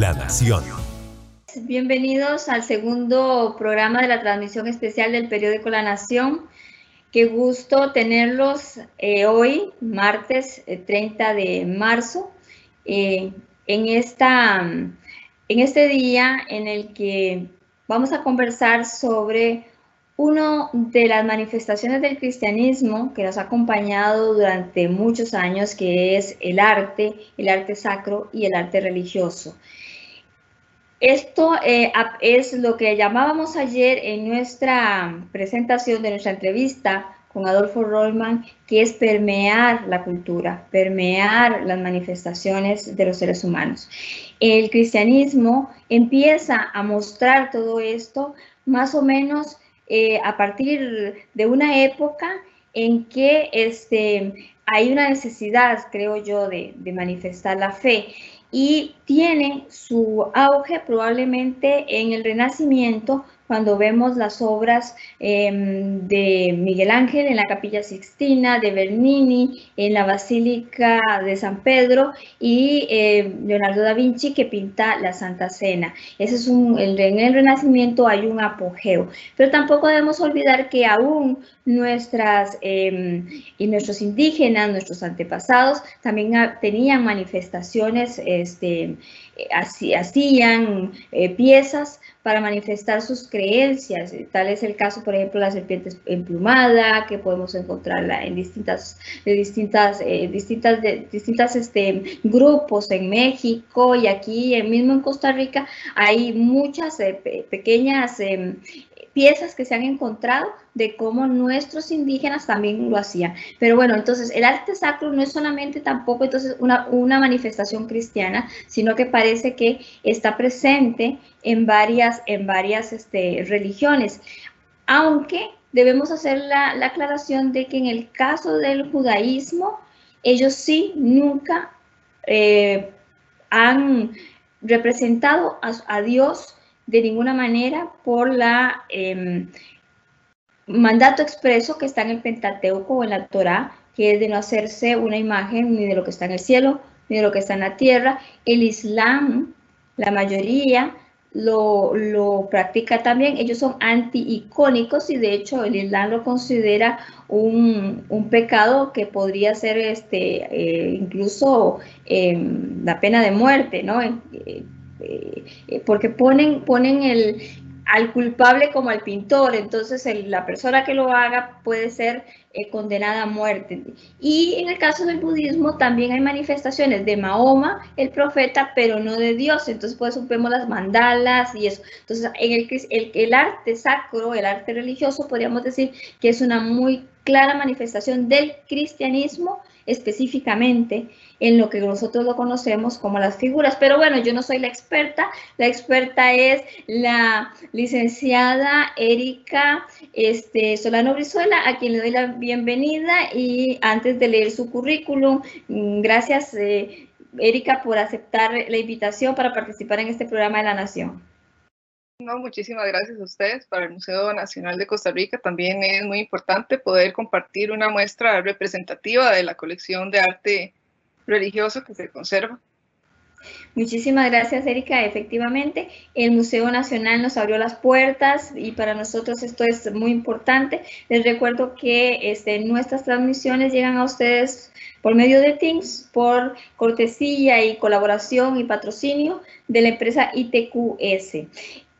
La Nación. Bienvenidos al segundo programa de la transmisión especial del periódico La Nación. Qué gusto tenerlos eh, hoy, martes 30 eh, de marzo, eh, en, esta, en este día en el que vamos a conversar sobre una de las manifestaciones del cristianismo que nos ha acompañado durante muchos años, que es el arte, el arte sacro y el arte religioso. Esto eh, es lo que llamábamos ayer en nuestra presentación de nuestra entrevista con Adolfo Rollman, que es permear la cultura, permear las manifestaciones de los seres humanos. El cristianismo empieza a mostrar todo esto más o menos eh, a partir de una época en que este, hay una necesidad, creo yo, de, de manifestar la fe y tiene su auge probablemente en el Renacimiento cuando vemos las obras em, de Miguel Ángel en la Capilla Sixtina, de Bernini en la Basílica de San Pedro y em, Leonardo da Vinci que pinta la Santa Cena. Ese es un, en el Renacimiento hay un apogeo, pero tampoco debemos olvidar que aún nuestras em, y nuestros indígenas, nuestros antepasados también tenían manifestaciones, este, hacían eh, piezas para manifestar sus creencias. Tal es el caso, por ejemplo, la serpiente emplumada, que podemos encontrarla en distintas, distintas, eh, distintas, distintas este, grupos en México y aquí mismo en Costa Rica hay muchas eh, pequeñas em, piezas que se han encontrado de cómo nuestros indígenas también lo hacían. Pero bueno, entonces el arte sacro no es solamente tampoco entonces una, una manifestación cristiana, sino que parece que está presente en varias, en varias este, religiones. Aunque debemos hacer la, aclaración de que en el caso del judaísmo, ellos sí nunca eh, han representado a Dios de ninguna manera por la em, mandato expreso que está en el Pentateuco o en la Torá, que es de no hacerse una imagen ni de lo que está en el cielo, ni de lo que está en la tierra. El Islam, la mayoría, lo, lo practica también. Ellos son anti-icónicos y de hecho el Islam lo considera un, pecado que podría ser este, eh, incluso em, la pena de muerte, ¿no? Eh, eh, porque ponen, ponen el, al culpable como al pintor, entonces la persona que lo haga puede ser eh, condenada a muerte. Y en el caso del budismo también hay manifestaciones de Mahoma, el profeta, pero no de Dios, entonces por eso vemos las mandalas y eso. Entonces en el, el, el arte sacro, el arte religioso, podríamos decir que es una muy clara manifestación del cristianismo específicamente en lo que nosotros lo conocemos como las figuras. Pero bueno, yo no soy la experta, la experta es la licenciada Erika este, Solano Brizuela, a quien le doy la bienvenida y antes de leer su currículum, mm, gracias eh, Erika por aceptar la invitación para participar en este programa de la Nación. No, muchísimas gracias a ustedes. Para el Museo Nacional de Costa Rica también es muy importante poder compartir una muestra representativa de la colección de arte religioso que se conserva. Muchísimas gracias, Erika. Efectivamente, el Museo Nacional nos abrió las puertas y para nosotros esto es muy importante. Les recuerdo que este, nuestras transmisiones llegan a ustedes por medio de Teams, por cortesía y colaboración y patrocinio de la empresa ITQS.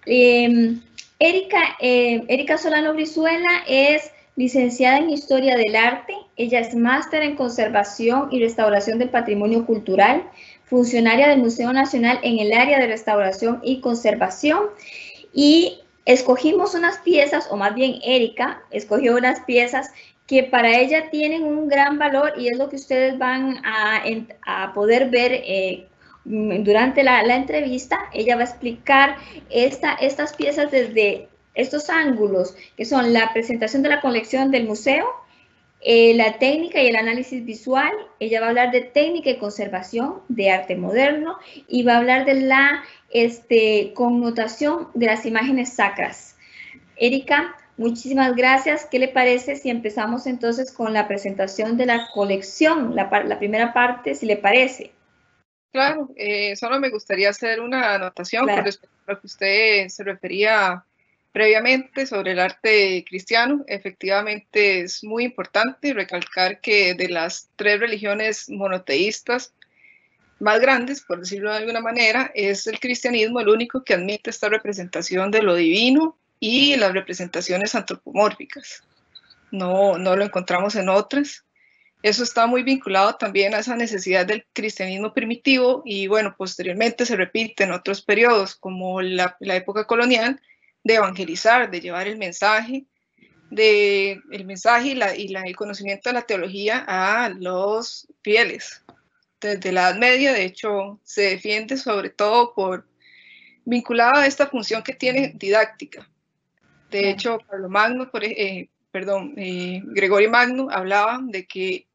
Em, Erika, eh, Erika Solano Brizuela es licenciada en Historia del Arte, ella es máster en Conservación y Restauración del Patrimonio Cultural, funcionaria del Museo Nacional en el área de Restauración y Conservación y escogimos unas piezas, o más bien Erika escogió unas piezas que para ella tienen un gran valor y es lo que ustedes van a, poder ver eh, durante la, entrevista. Ella va a explicar esta, estas piezas desde estos ángulos, que son la presentación de la colección del museo, eh, la técnica y el análisis visual. Ella va a hablar de técnica y conservación de arte moderno y va a hablar de la este, connotación de las imágenes sacras. Erika, muchísimas gracias. ¿Qué le parece si empezamos entonces con la presentación de la colección, la, la primera parte, si le parece? Claro, eh, solo me gustaría hacer una anotación con respecto a lo que usted se refería previamente sobre el arte cristiano. Efectivamente es muy importante recalcar que de las tres religiones monoteístas más grandes, por decirlo de alguna manera, es el cristianismo el único que admite esta representación de lo divino y las representaciones antropomórficas. No, no lo encontramos en otras. Eso está muy vinculado también a esa necesidad del cristianismo primitivo y bueno, posteriormente se repite en otros periodos como la, época colonial de evangelizar, de llevar el mensaje, de el mensaje y, la, y el conocimiento de la teología a los fieles. Desde la Edad Media, de hecho, se defiende sobre todo por vinculada a esta función que tiene didáctica. De hecho, Carlos Magno, por, eh, perdón, eh, Gregorio Magno hablaba de que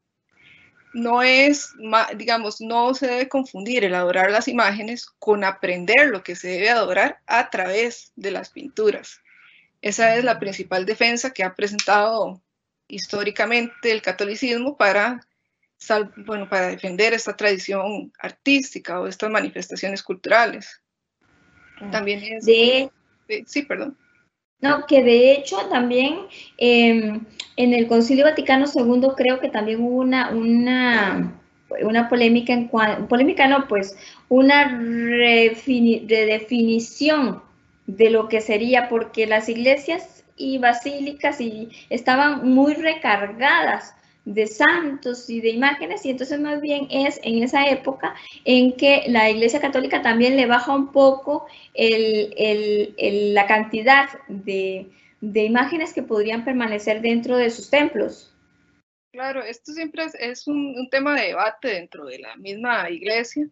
no es, digamos, no se debe confundir el adorar las imágenes con aprender lo que se debe adorar a través de las pinturas. Esa es la principal defensa que ha presentado históricamente el catolicismo para, bueno, para defender esta tradición artística o estas manifestaciones culturales. También es... De... Sí, perdón. No, que de hecho también em, en el Concilio Vaticano II creo que también hubo una, una, una polémica, en polémica no, pues una redefinición de lo que sería, porque las iglesias y basílicas y estaban muy recargadas de santos y de imágenes, y entonces más bien es en esa época en que la Iglesia Católica también le baja un poco la cantidad de, imágenes que podrían permanecer dentro de sus templos. Claro, esto siempre es, un, tema de debate dentro de la misma iglesia.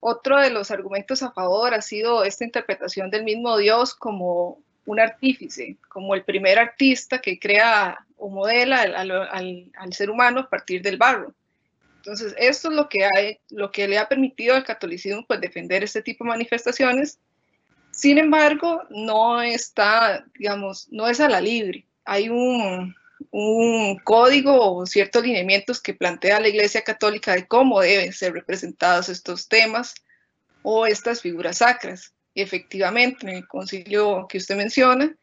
Otro de los argumentos a favor ha sido esta interpretación del mismo Dios como un artífice, como el primer artista que crea o modela al, ser humano a partir del barro. Entonces, esto es lo que, hay, lo que le ha permitido al catolicismo pues, defender este tipo de manifestaciones. Sin embargo, no está, digamos, no es a la libre. Hay un, un código o ciertos lineamientos que plantea la Iglesia Católica de cómo deben ser representados estos temas o estas figuras sacras. Y efectivamente, en el concilio que usted menciona,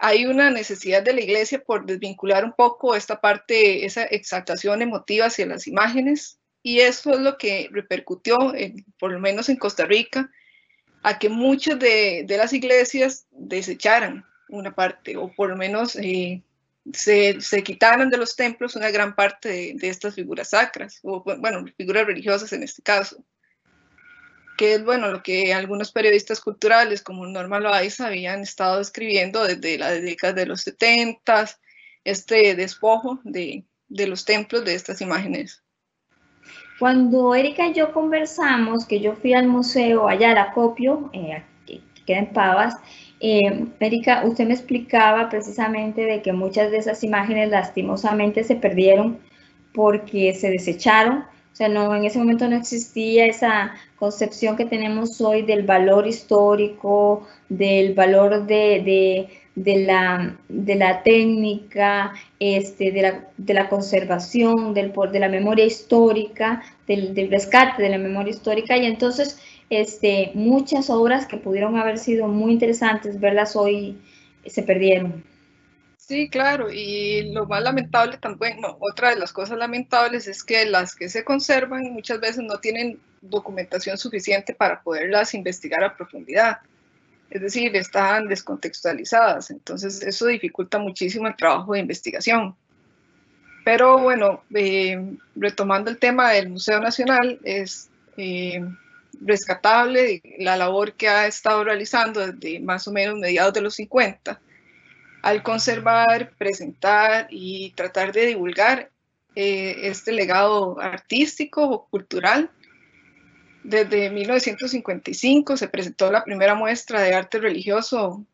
hay una necesidad de la iglesia por desvincular un poco esta parte, esa exaltación emotiva hacia las imágenes, y eso es lo que repercutió, por lo menos en Costa Rica, a que muchas de, las iglesias desecharan una parte, o por lo menos eh, se, quitaran de los templos una gran parte de, de estas figuras sacras, o bueno, figuras religiosas en este caso que es bueno lo que algunos periodistas culturales como Norma Loaiza habían estado escribiendo desde la década de los 70, este despojo de, de los templos de estas imágenes. Cuando Erika y yo conversamos, que yo fui al museo allá a Acopio, eh, que queda en Pavas, eh, Erika, usted me explicaba precisamente de que muchas de esas imágenes lastimosamente se perdieron porque se desecharon o sea, no, en ese momento no existía esa concepción que tenemos hoy del valor histórico, del valor de, la, de la técnica, este, de, la, de la conservación, del, de la memoria histórica, del, del, rescate de la memoria histórica. Y entonces, este, muchas obras que pudieron haber sido muy interesantes, verlas hoy, se perdieron. Sí, claro, y lo más lamentable también, otra de las cosas lamentables es que las que se conservan muchas veces no tienen documentación suficiente para poderlas investigar a profundidad. Es decir, están descontextualizadas, entonces eso dificulta muchísimo el trabajo de investigación. Pero bueno, eh, retomando el tema del Museo Nacional, es eh, rescatable la labor que ha estado realizando desde más o menos mediados de los 50 al conservar, presentar y tratar de divulgar eh, este legado artístico o cultural. Desde 1955 se presentó la primera muestra de arte religioso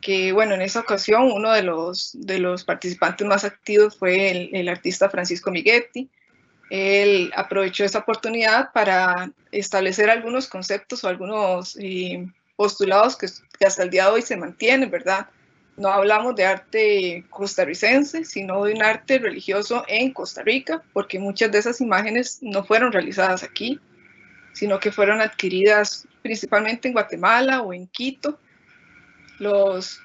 que, bueno, en esa ocasión uno de los, de los participantes más activos fue el, artista Francisco Miguetti. Él aprovechó esa oportunidad para establecer algunos conceptos o algunos eh, postulados que, que hasta el día de hoy se mantienen, ¿verdad? No hablamos de arte costarricense, sino de un arte religioso en Costa Rica, porque muchas de esas imágenes no fueron realizadas aquí. sino que fueron adquiridas principalmente en Guatemala o en Quito. Los,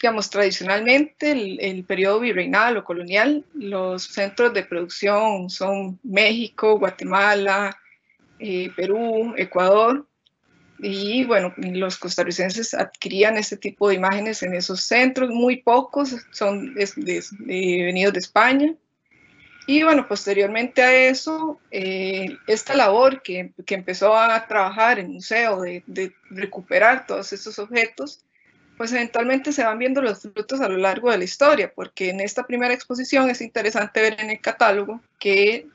digamos, tradicionalmente, el, el, periodo virreinal o colonial, los centros de producción son México, Guatemala, eh, Perú, Ecuador, y bueno, los costarricenses adquirían este tipo de imágenes en esos centros, muy pocos son venidos de España. Y bueno, posteriormente a eso, eh, esta labor que, que, empezó a trabajar el museo de, de, recuperar todos estos objetos, pues eventualmente se van viendo los frutos a lo largo de la historia, porque en esta primera exposición es interesante ver en el catálogo que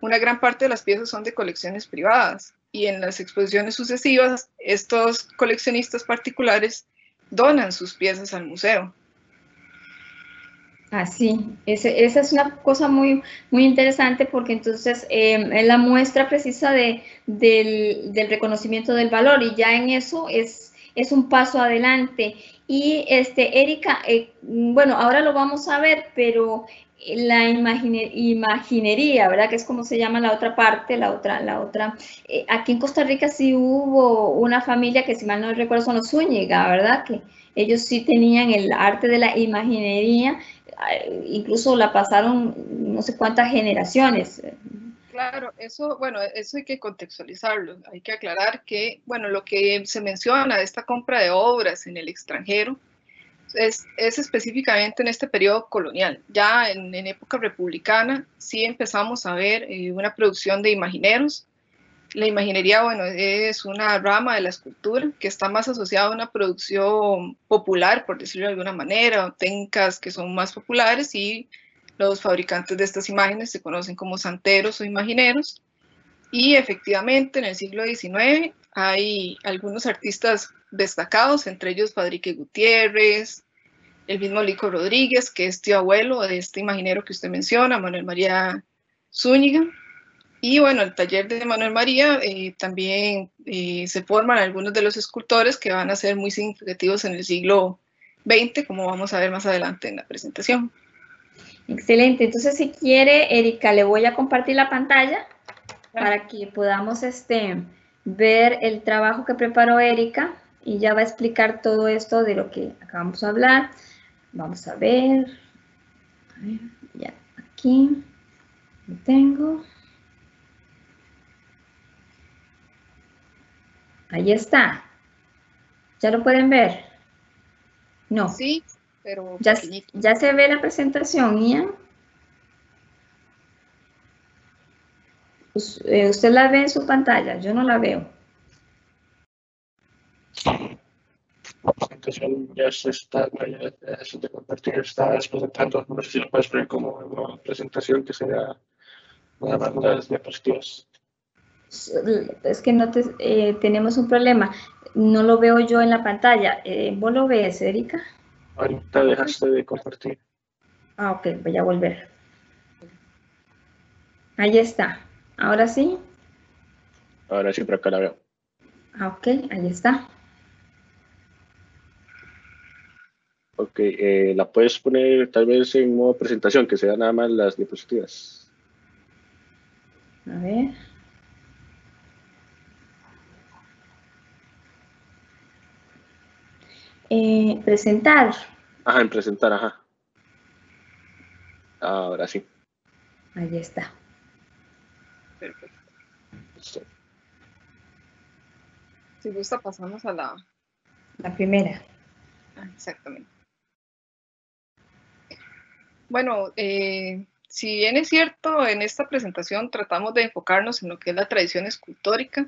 una gran parte de las piezas son de colecciones privadas y en las exposiciones sucesivas estos coleccionistas particulares donan sus piezas al museo. Así, ah, esa es una cosa muy, muy interesante porque entonces eh, es la muestra precisa de, del, del, reconocimiento del valor y ya en eso es, es un paso adelante. Y este, Erika, eh, bueno, ahora lo vamos a ver, pero la imaginería, ¿verdad? Que es como se llama la otra parte, la otra, la otra. Eh, aquí en Costa Rica sí hubo una familia que si mal no recuerdo son los Zúñiga, ¿verdad? Que ellos sí tenían el arte de la imaginería, eh, incluso la pasaron no sé cuántas generaciones. Claro, eso, bueno, eso hay que contextualizarlo. Hay que aclarar que, bueno, lo que se menciona de esta compra de obras en el extranjero, es, específicamente en este periodo colonial. Ya en, época republicana sí empezamos a ver eh, una producción de imagineros. La imaginería, bueno, es una rama de la escultura que está más asociada a una producción popular, por decirlo de alguna manera, técnicas que son más populares y los fabricantes de estas imágenes se conocen como santeros o imagineros. Y efectivamente en el siglo XIX hay algunos artistas destacados, entre ellos Padrique Gutiérrez, el mismo Lico Rodríguez, que es tío abuelo de este imaginero que usted menciona, Manuel María Zúñiga. Y bueno, el taller de Manuel María eh, también eh, se forman algunos de los escultores que van a ser muy significativos en el siglo XX, como vamos a ver más adelante en la presentación. Excelente, entonces si quiere, Erika, le voy a compartir la pantalla para que podamos este, ver el trabajo que preparó Erika y ya va a explicar todo esto de lo que acabamos de hablar. Vamos a ver. ya aquí lo tengo. Ahí está. ¿Ya lo pueden ver? No. Sí, pero ya, ya se ve la presentación, Ian. Eh, usted la ve en su pantalla, yo no la veo. La presentación ya se está, ya se te compartir, estás presentando. No sé si lo puedes poner como una presentación que sea nada más las diapositivas. Es que no te, eh, tenemos un problema. No lo veo yo en la pantalla. Eh, ¿Vos lo ves, Erika? Ahorita dejaste de compartir. Ah, ok, voy a volver. Ahí está. ¿Ahora sí? Ahora sí, pero acá la veo. Ah, ok, ahí está. Ok, eh, la puedes poner tal vez en modo presentación, que sea nada más las diapositivas. A ver. Eh, presentar. Ajá, en presentar, ajá. Ahora sí. Ahí está. Perfecto. Si gusta, pasamos a la... La primera. Ah, exactamente. Bueno, eh, si bien es cierto, en esta presentación tratamos de enfocarnos en lo que es la tradición escultórica,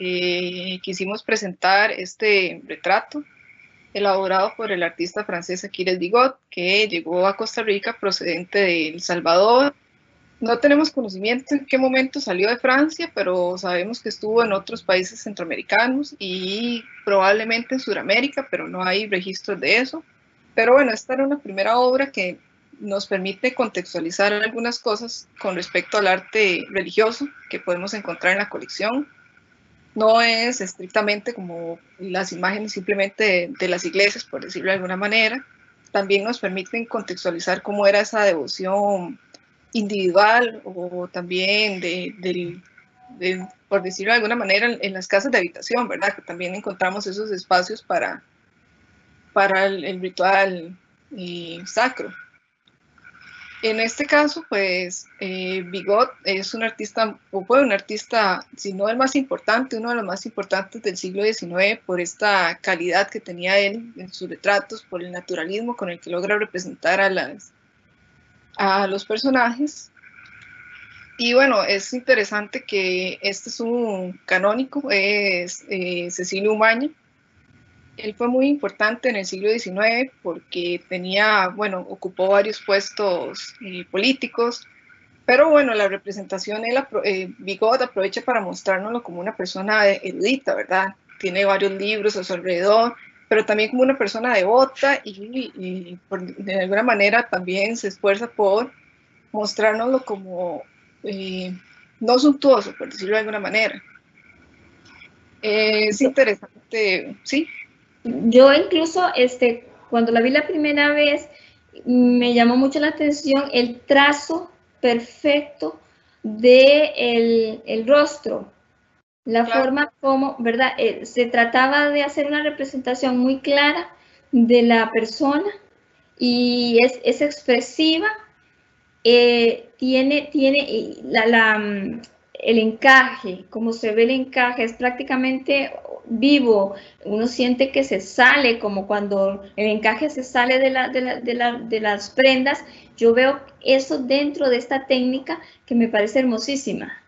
eh, quisimos presentar este retrato elaborado por el artista francés Aquiles Bigot, que llegó a Costa Rica procedente de El Salvador. No tenemos conocimiento en qué momento salió de Francia, pero sabemos que estuvo en otros países centroamericanos y probablemente en Sudamérica, pero no hay registros de eso. Pero bueno, esta era una primera obra que nos permite contextualizar algunas cosas con respecto al arte religioso que podemos encontrar en la colección. No es estrictamente como las imágenes simplemente de, las iglesias, por decirlo de alguna manera. También nos permiten contextualizar cómo era esa devoción individual o también de, por decirlo de alguna manera, en, las casas de habitación, ¿verdad? Que también encontramos esos espacios para, para el, ritual eh, sacro. En este caso, pues, eh, Bigot es un artista, o fue un artista, si no el más importante, uno de los más importantes del siglo XIX, por esta calidad que tenía él en sus retratos, por el naturalismo con el que logra representar a, las, a los personajes. Y bueno, es interesante que este es un canónico, es eh, Cecilio Umaña, él fue muy importante en el siglo XIX porque tenía, bueno, ocupó varios puestos eh, políticos, pero bueno, la representación, él, eh, Bigot aprovecha para mostrárnoslo como una persona erudita, ¿verdad? Tiene varios libros a su alrededor, pero también como una persona devota y, de alguna manera también se esfuerza por mostrárnoslo como eh, no suntuoso, por decirlo de alguna manera. es interesante, sí. Yo incluso, este, cuando la vi la primera vez, me llamó mucho la atención el trazo perfecto de el, rostro, la forma como, ¿verdad? Eh, se trataba de hacer una representación muy clara de la persona y es, expresiva, eh, tiene, tiene la, la, mm, el encaje, como se ve el encaje, es prácticamente vivo, uno siente que se sale, como cuando el encaje se sale de, la, de, las prendas, yo veo eso dentro de esta técnica que me parece hermosísima.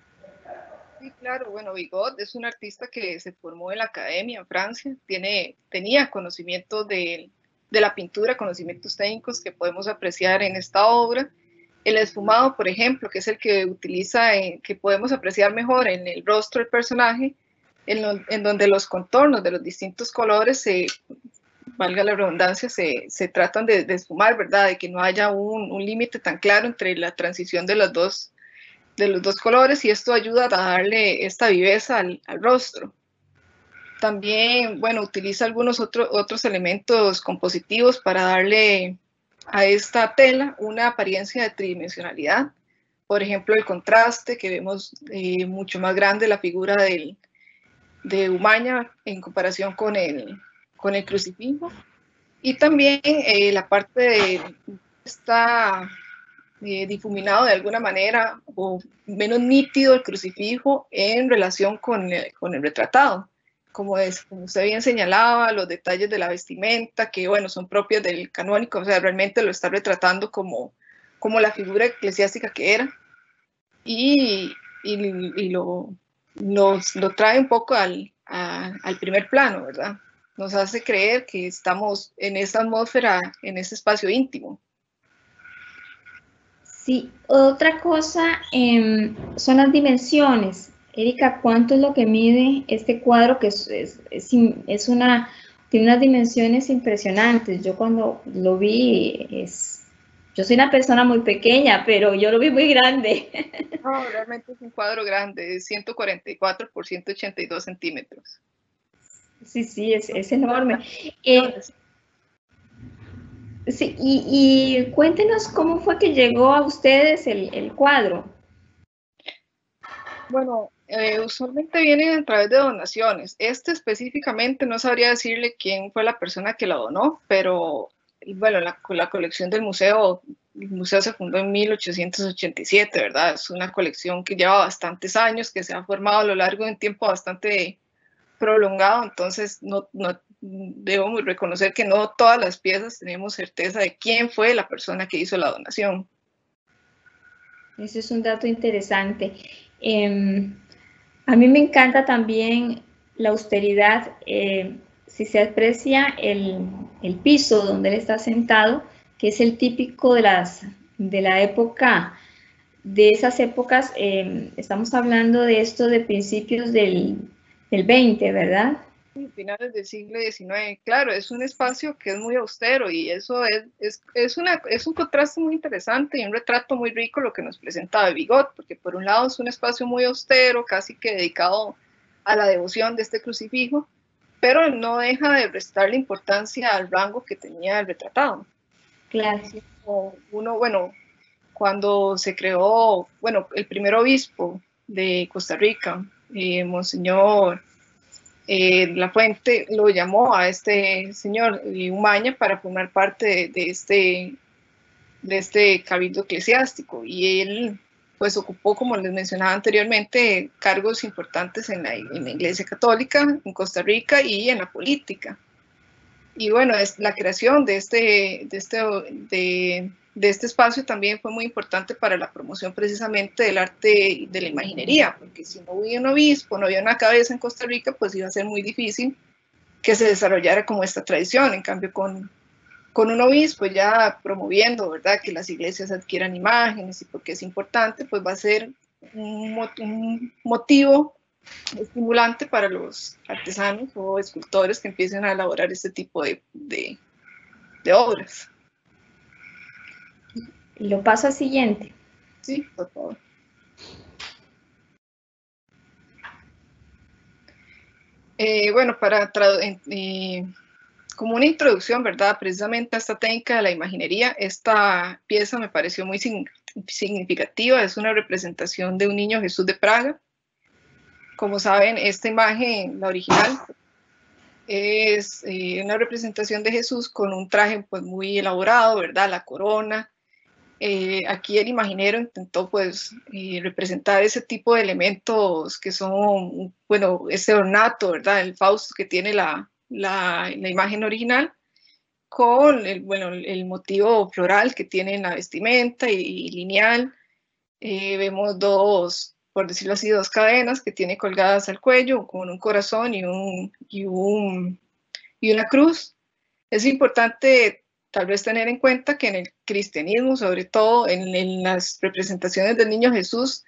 Sí, claro, bueno, Bigot es un artista que se formó en la academia en Francia, tiene, tenía conocimiento de, de la pintura, conocimientos técnicos que podemos apreciar en esta obra, el esfumado, por ejemplo, que es el que utiliza, que podemos apreciar mejor en el rostro del personaje, en, donde los contornos de los distintos colores se, valga la redundancia, se, se tratan de, esfumar, ¿verdad? De que no haya un, límite tan claro entre la transición de los dos, de colores y esto ayuda a darle esta viveza al, rostro. También, bueno, utiliza algunos otros elementos compositivos para darle a esta tela una apariencia de tridimensionalidad. Por ejemplo, el contraste, que vemos eh, mucho más grande la figura del, de Umaña en comparación con el, con el crucifijo. Y también eh, la parte está eh, difuminado de alguna manera o menos nítido el crucifijo en relación con con el retratado como, es, usted bien señalaba, los detalles de la vestimenta, que bueno, son propios del canónico, o sea, realmente lo está retratando como, como la figura eclesiástica que era. Y, y, lo, nos, lo trae un poco al, al primer plano, ¿verdad? Nos hace creer que estamos en esa atmósfera, en ese espacio íntimo. Sí, otra cosa em, son las dimensiones. Erika, ¿cuánto es lo que mide este cuadro que es, es, una, tiene unas dimensiones impresionantes? Yo cuando lo vi, es, yo soy una persona muy pequeña, pero yo lo vi muy grande. No, realmente es un cuadro grande, es 144 por 182 centímetros. Sí, sí, es, enorme. Eh, sí, y, cuéntenos cómo fue que llegó a ustedes el, el cuadro. Bueno, eh, usualmente vienen a través de donaciones. Este específicamente no sabría decirle quién fue la persona que la donó, pero bueno, la, la colección del museo, el museo se fundó en 1887, ¿verdad? Es una colección que lleva bastantes años, que se ha formado a lo largo de un tiempo bastante prolongado, entonces no, no debo reconocer que no todas las piezas tenemos certeza de quién fue la persona que hizo la donación. Ese es un dato interesante. Eh, a mí me encanta también la austeridad, eh, si se aprecia el, piso donde él está sentado, que es el típico de, las, de la época, de esas épocas, eh, estamos hablando de esto de principios del, del 20, ¿verdad? Finales del siglo XIX. Claro, es un espacio que es muy austero y eso es, es, una, es un contraste muy interesante y un retrato muy rico lo que nos presentaba Bigot, porque por un lado es un espacio muy austero, casi que dedicado a la devoción de este crucifijo, pero no deja de prestarle importancia al rango que tenía el retratado. Claro. Uno, bueno, cuando se creó, bueno, el primer obispo de Costa Rica, eh, Monseñor eh, La Fuente lo llamó a este señor Umaña para formar parte de, este, de este cabildo eclesiástico y él pues ocupó, como les mencionaba anteriormente, cargos importantes en la Iglesia Católica, en Costa Rica y en la política. Y bueno, es, la creación de este, este, de, este espacio también fue muy importante para la promoción precisamente del arte de la imaginería, porque si no hubiera un obispo, no había una cabeza en Costa Rica, pues iba a ser muy difícil que se desarrollara como esta tradición. En cambio, con, con un obispo ya promoviendo, ¿verdad?, que las iglesias adquieran imágenes y porque es importante, pues va a ser un motivo estimulante para los artesanos o escultores que empiecen a elaborar este tipo de, de, de obras. Lo paso al siguiente. Sí, por favor. Eh, bueno, para eh, como una introducción, ¿verdad? Precisamente a esta técnica de la imaginería, esta pieza me pareció muy significativa. Es una representación de un niño Jesús de Praga, como saben, esta imagen, la original, es eh, una representación de Jesús con un traje pues muy elaborado, ¿verdad? La corona. Eh, aquí el imaginero intentó pues eh, representar ese tipo de elementos que son, bueno, ese ornato, ¿verdad? El Fausto que tiene la, la, la imagen original con el, bueno, el motivo floral que tiene en la vestimenta y, y lineal. vemos dos, por decirlo así, dos cadenas que tiene colgadas al cuello con un corazón y, un, y, un, y una cruz. Es importante tal vez tener en cuenta que en el cristianismo, sobre todo en, en, las representaciones del niño Jesús,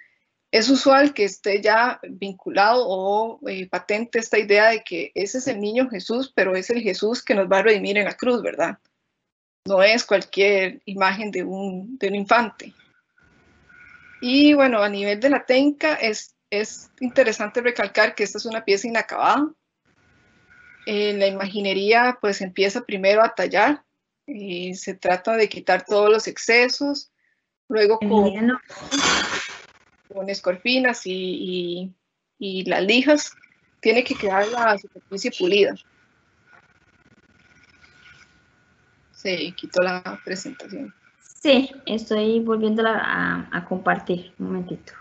es usual que esté ya vinculado o eh, patente esta idea de que ese es el niño Jesús, pero es el Jesús que nos va a redimir en la cruz, ¿verdad? No es cualquier imagen de un, de un infante. Y bueno, a nivel de la técnica es, es interesante recalcar que esta es una pieza inacabada. Eh, la imaginería pues empieza primero a tallar, y se trata de quitar todos los excesos, luego con, con escorpinas y, y, y las lijas tiene que quedar la superficie pulida. Se quitó la presentación. Sí, estoy volviéndola a, a compartir. Un momentito.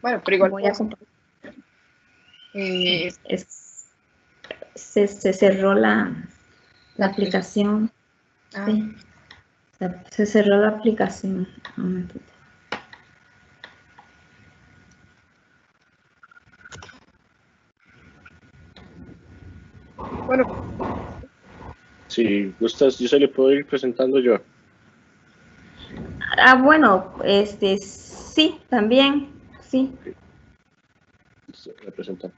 Bueno, pero igual voy a compartir. Eh, es, se, se, cerró la, la aplicación. Ah. Sí. Se, se, cerró la aplicación. Un momentito. Bueno. Si gustas, yo se le puedo ir presentando yo. Ah, bueno, este, sí, también, sí. Representa.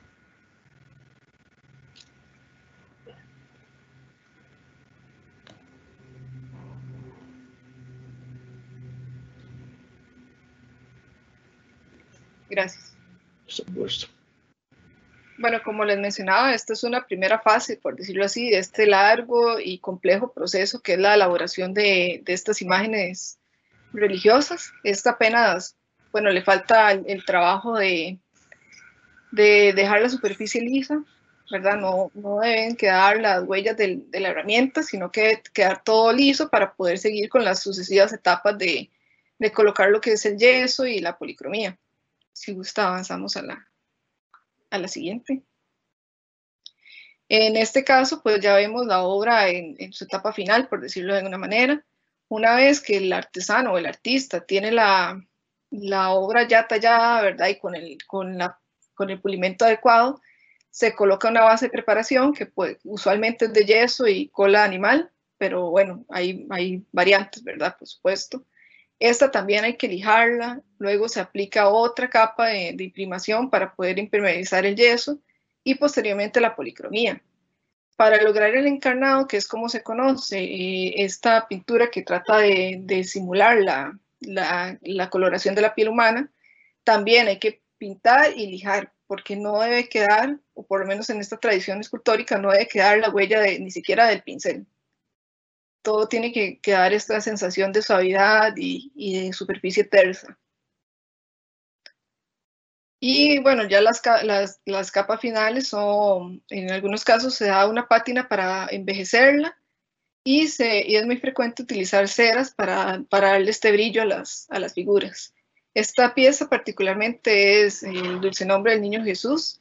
Gracias. Por supuesto. Bueno, como les mencionaba, esta es una primera fase, por decirlo así, de este largo y complejo proceso que es la elaboración de, de estas imágenes religiosas. Esta apenas, bueno, le falta el, trabajo de, de, dejar la superficie lisa, ¿verdad? No, no deben quedar las huellas del, de la herramienta, sino que quedar todo liso para poder seguir con las sucesivas etapas de, de colocar lo que es el yeso y la policromía. Si gusta, avanzamos a la, a la siguiente. En este caso, pues ya vemos la obra en, en su etapa final, por decirlo de alguna manera una vez que el artesano o el artista tiene la, la obra ya tallada, ¿verdad? Y con el, con, la, con el pulimento adecuado, se coloca una base de preparación que pues, usualmente es de yeso y cola animal, pero bueno, hay, hay variantes, ¿verdad? Por supuesto. Esta también hay que lijarla, luego se aplica otra capa de, de imprimación para poder impermeabilizar el yeso y posteriormente la policromía para lograr el encarnado, que es como se conoce, eh, esta pintura que trata de, simular la, coloración de la piel humana, también hay que pintar y lijar, porque no debe quedar, o por lo menos en esta tradición escultórica, no debe quedar la huella ni siquiera del pincel. Todo tiene que quedar esta sensación de suavidad y de superficie tersa. Y bueno, ya las, capas finales son, en algunos casos se da una pátina para envejecerla y es muy frecuente utilizar ceras para, para darle este brillo a las, a las figuras. Esta pieza particularmente es el dulce nombre del niño Jesús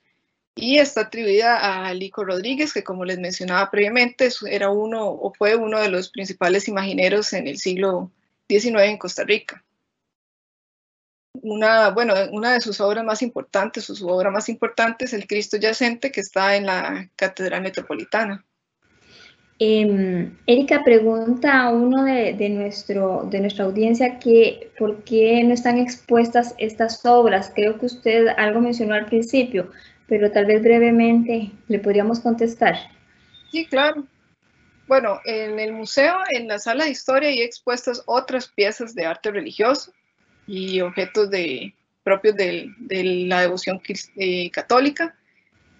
y está atribuida a Lico Rodríguez, que como les mencionaba previamente, era uno o fue uno de los principales imagineros en el siglo XIX en Costa Rica una, bueno, una de sus obras más importantes, su obra más importante es el Cristo Yacente, que está en la Catedral Metropolitana. Eh, Erika pregunta a uno de, de, nuestro, de nuestra audiencia que por qué no están expuestas estas obras. Creo que usted algo mencionó al principio, pero tal vez brevemente le podríamos contestar. Sí, claro. Bueno, en el museo, en la sala de historia, hay expuestas otras piezas de arte religioso y objetos de, propios de, de la devoción eh, católica.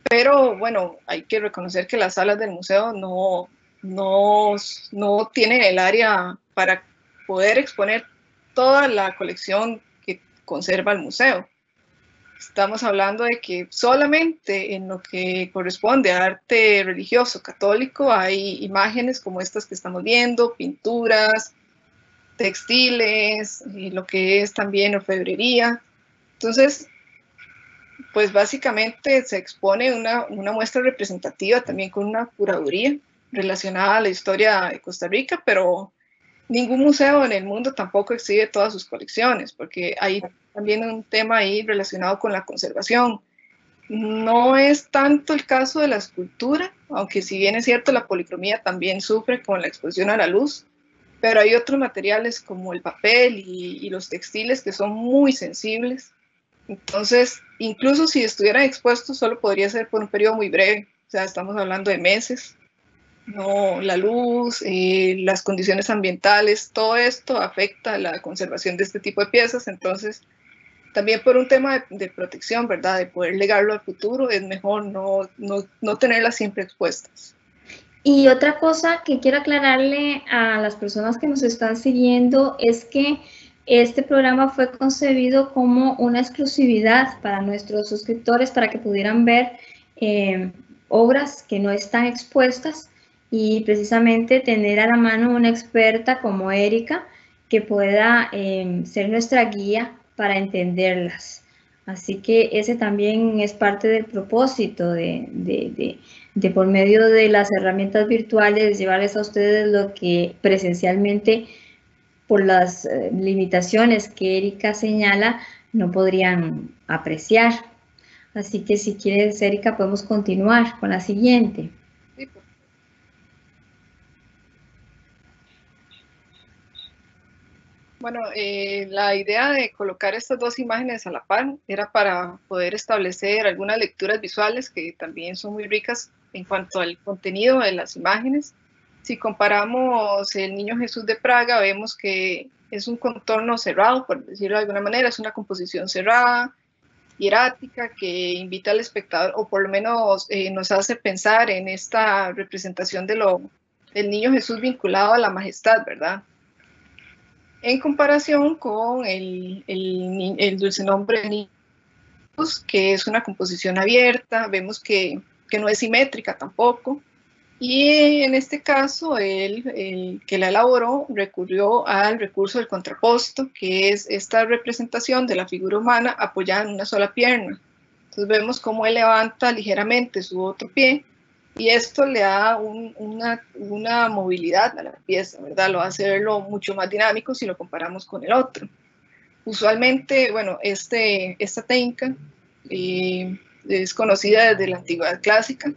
Pero bueno, hay que reconocer que las salas del museo no, no, no tienen el área para poder exponer toda la colección que conserva el museo. Estamos hablando de que solamente en lo que corresponde a arte religioso católico hay imágenes como estas que estamos viendo, pinturas, textiles, y lo que es también orfebrería. Entonces, pues básicamente se expone una, una, muestra representativa también con una curaduría relacionada a la historia de Costa Rica, pero ningún museo en el mundo tampoco exhibe todas sus colecciones, porque hay también un tema ahí relacionado con la conservación. No es tanto el caso de la escultura, aunque si bien es cierto, la policromía también sufre con la exposición a la luz, pero hay otros materiales como el papel y, los textiles que son muy sensibles. Entonces, incluso si estuvieran expuestos, solo podría ser por un periodo muy breve, o sea, estamos hablando de meses. No, la luz, eh, las condiciones ambientales, todo esto afecta la conservación de este tipo de piezas, entonces también por un tema de, de protección, ¿verdad? De poder legarlo al futuro, es mejor no, no, no tenerlas siempre expuestas. Y otra cosa que quiero aclararle a las personas que nos están siguiendo es que este programa fue concebido como una exclusividad para nuestros suscriptores para que pudieran ver eh, obras que no están expuestas y precisamente tener a la mano una experta como Erika que pueda eh, ser nuestra guía para entenderlas. Así que ese también es parte del propósito de, por medio de las herramientas virtuales llevarles a ustedes lo que presencialmente por las eh, limitaciones que Erika señala no podrían apreciar. Así que si quieres, Erika, podemos continuar con la siguiente. Bueno, eh, la idea de colocar estas dos imágenes a la par era para poder establecer algunas lecturas visuales que también son muy ricas en cuanto al contenido de las imágenes. Si comparamos el Niño Jesús de Praga, vemos que es un contorno cerrado, por decirlo de alguna manera, es una composición cerrada, hierática, que invita al espectador, o por lo menos eh, nos hace pensar en esta representación de lo, del Niño Jesús vinculado a la majestad, ¿verdad? en comparación con el, el, el dulce nombre de que es una composición abierta, vemos que, que, no es simétrica tampoco. Y en este caso, el, el, que la elaboró recurrió al recurso del contraposto, que es esta representación de la figura humana apoyada en una sola pierna. Entonces vemos cómo él levanta ligeramente su otro pie y esto le da una, una, movilidad a la pieza, ¿verdad? Lo hace verlo mucho más dinámico si lo comparamos con el otro. Usualmente, bueno, este, esta técnica eh, es conocida desde la antigüedad clásica.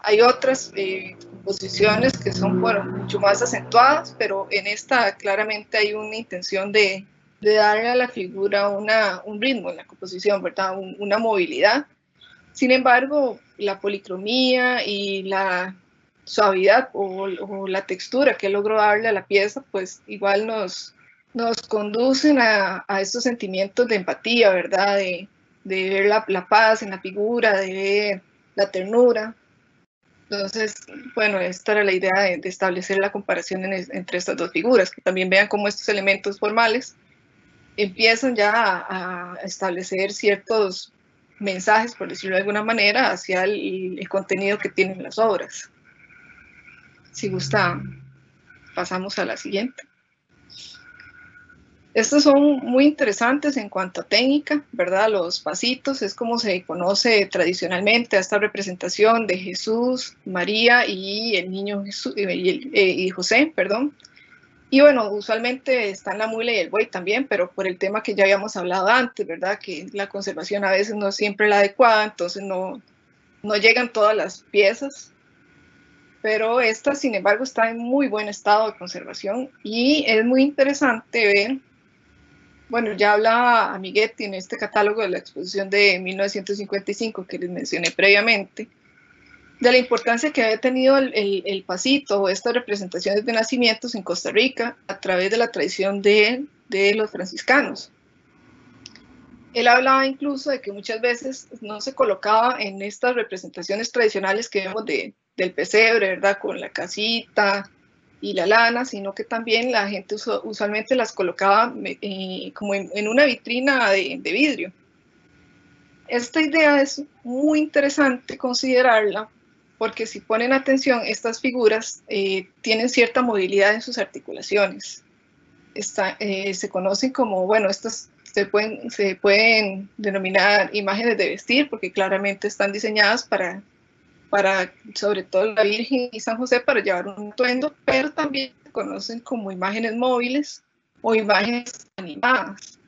Hay otras eh, composiciones que son bueno, mucho más acentuadas, pero en esta claramente hay una intención de, de darle a la figura una, un ritmo en la composición, ¿verdad? una movilidad sin embargo, la policromía y la suavidad o, la textura que logro darle a la pieza, pues igual nos, nos conducen a, estos sentimientos de empatía, ¿verdad? De, ver la, paz en la figura, de ver la ternura. Entonces, bueno, esta era la idea de, establecer la comparación entre estas dos figuras, que también vean cómo estos elementos formales empiezan ya a establecer ciertos mensajes, por decirlo de alguna manera, hacia el, el contenido que tienen las obras. Si gusta, pasamos a la siguiente. Estos son muy interesantes en cuanto a técnica, ¿verdad? Los pasitos es como se conoce tradicionalmente a esta representación de Jesús, María y el niño Jesús, y, eh, y José, perdón. Y bueno, usualmente están la mula y el buey también, pero por el tema que ya habíamos hablado antes, ¿verdad? Que la conservación a veces no es siempre la adecuada, entonces no, no llegan todas las piezas. Pero esta, sin embargo, está en muy buen estado de conservación y es muy interesante ver bueno, ya hablaba Amiguetti en este catálogo de la exposición de 1955 que les mencioné previamente, de la importancia que había tenido el, el, pasito o estas representaciones de nacimientos en Costa Rica a través de la tradición de, de los franciscanos. Él hablaba incluso de que muchas veces no se colocaba en estas representaciones tradicionales que vemos de, del pesebre, ¿verdad? Con la casita, y la lana, sino que también la gente usualmente las colocaba eh, como en, una vitrina de, vidrio. Esta idea es muy interesante considerarla porque si ponen atención, estas figuras eh, tienen cierta movilidad en sus articulaciones. Eh, se conocen como, bueno, estas se pueden, se pueden denominar imágenes de vestir porque claramente están diseñadas para para sobre todo la Virgen y San José para llevar un atuendo, pero también se conocen como imágenes móviles o imágenes animadas.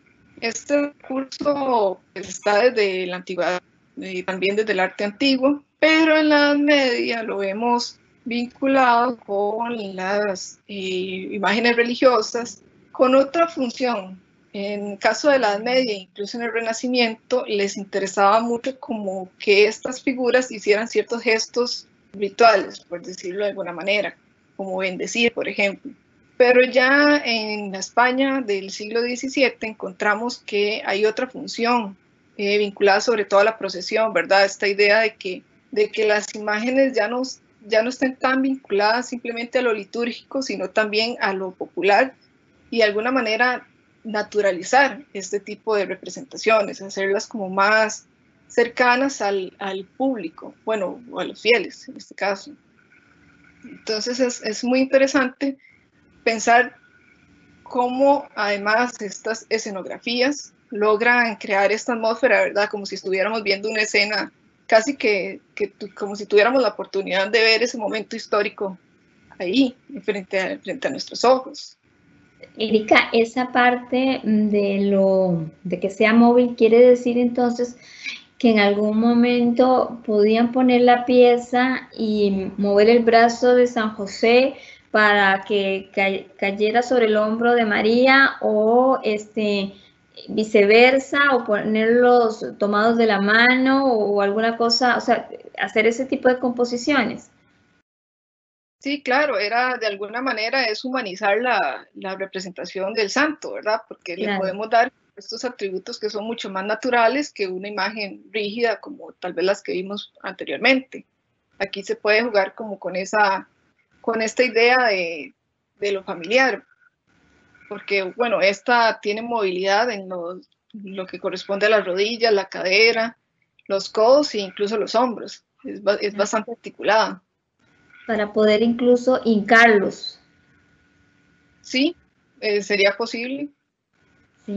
Este recurso pues, está desde la antigüedad y también desde el arte antiguo, pero en la Edad Media lo vemos vinculado con las eh, imágenes religiosas con otra función en caso de la Edad Media, incluso en el Renacimiento, les interesaba mucho como que estas figuras hicieran ciertos gestos rituales, por decirlo de alguna manera, como bendecir, por ejemplo. Pero ya en la España del siglo XVII encontramos que hay otra función eh, vinculada sobre todo a la procesión, ¿verdad? Esta idea de que, de que las imágenes ya no, ya no estén tan vinculadas simplemente a lo litúrgico, sino también a lo popular y de alguna manera naturalizar este tipo de representaciones, hacerlas como más cercanas al, al público, bueno, o a los fieles en este caso. Entonces es, es muy interesante pensar cómo además estas escenografías logran crear esta atmósfera, ¿verdad? Como si estuviéramos viendo una escena, casi que, que como si tuviéramos la oportunidad de ver ese momento histórico ahí, frente frente a nuestros ojos. Erika, esa parte de lo de que sea móvil quiere decir entonces que en algún momento podían poner la pieza y mover el brazo de San José para que cayera sobre el hombro de María o este viceversa o ponerlos tomados de la mano o alguna cosa, o sea, hacer ese tipo de composiciones. Sí, claro, era de alguna manera es humanizar la, la representación del santo, ¿verdad? Porque le podemos dar estos atributos que son mucho más naturales que una imagen rígida como tal vez las que vimos anteriormente. Aquí se puede jugar como con esa, con esta idea de, de lo familiar, porque bueno, esta tiene movilidad en lo, lo, que corresponde a las rodillas, la cadera, los codos e incluso los hombros. Es, es bastante articulada para poder incluso hincarlos. Sí, eh, sería posible. Sí,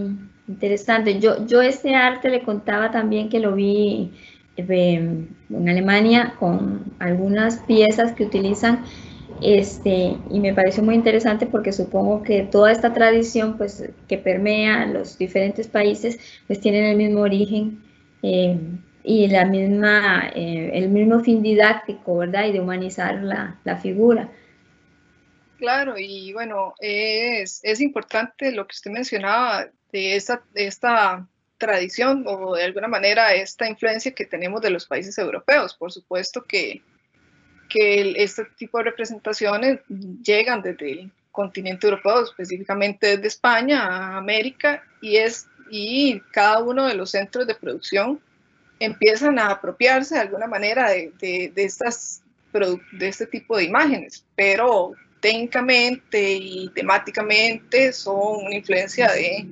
interesante. Yo, yo ese arte le contaba también que lo vi eh, en Alemania con algunas piezas que utilizan este, y me pareció muy interesante porque supongo que toda esta tradición pues, que permea los diferentes países pues tienen el mismo origen eh, y la misma, eh, el mismo fin didáctico, ¿verdad? Y de humanizar la, la figura. Claro, y bueno, es, es, importante lo que usted mencionaba de esta, esta tradición o de alguna manera esta influencia que tenemos de los países europeos. Por supuesto que, que este tipo de representaciones llegan desde el continente europeo, específicamente desde España a América, y, es, y cada uno de los centros de producción empiezan a apropiarse de alguna manera de, de, estas, de este tipo de imágenes, pero técnicamente y temáticamente son una influencia de,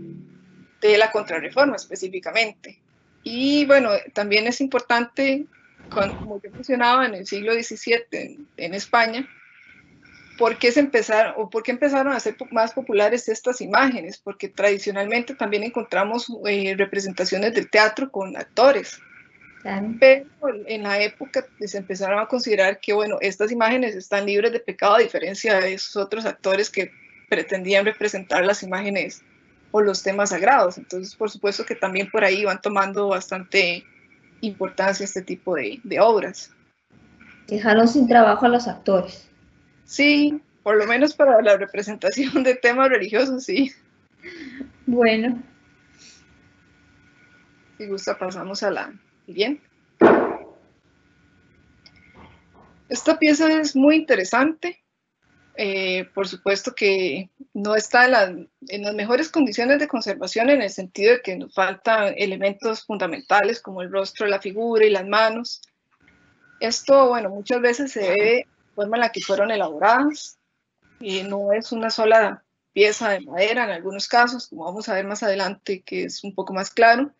de la contrarreforma específicamente. Y bueno, también es importante, como yo mencionaba, en el siglo XVII en, España, ¿por qué, se empezaron, o por qué empezaron a ser más populares estas imágenes? Porque tradicionalmente también encontramos eh, representaciones del teatro con actores. Pero en la época se empezaron a considerar que, bueno, estas imágenes están libres de pecado a diferencia de esos otros actores que pretendían representar las imágenes o los temas sagrados. Entonces, por supuesto que también por ahí van tomando bastante importancia este tipo de, de obras. Dejaron sin trabajo a los actores. Sí, por lo menos para la representación de temas religiosos, sí. Bueno. Si gusta, pasamos a la siguiente. Esta pieza es muy interesante eh, por supuesto que no está en, las mejores condiciones de conservación en el sentido de que nos faltan elementos fundamentales como el rostro, la figura y las manos. Esto, bueno, muchas veces se debe la forma en la que fueron elaboradas. y no es una sola pieza de madera en algunos casos, como vamos a ver más adelante, que es un poco más claro.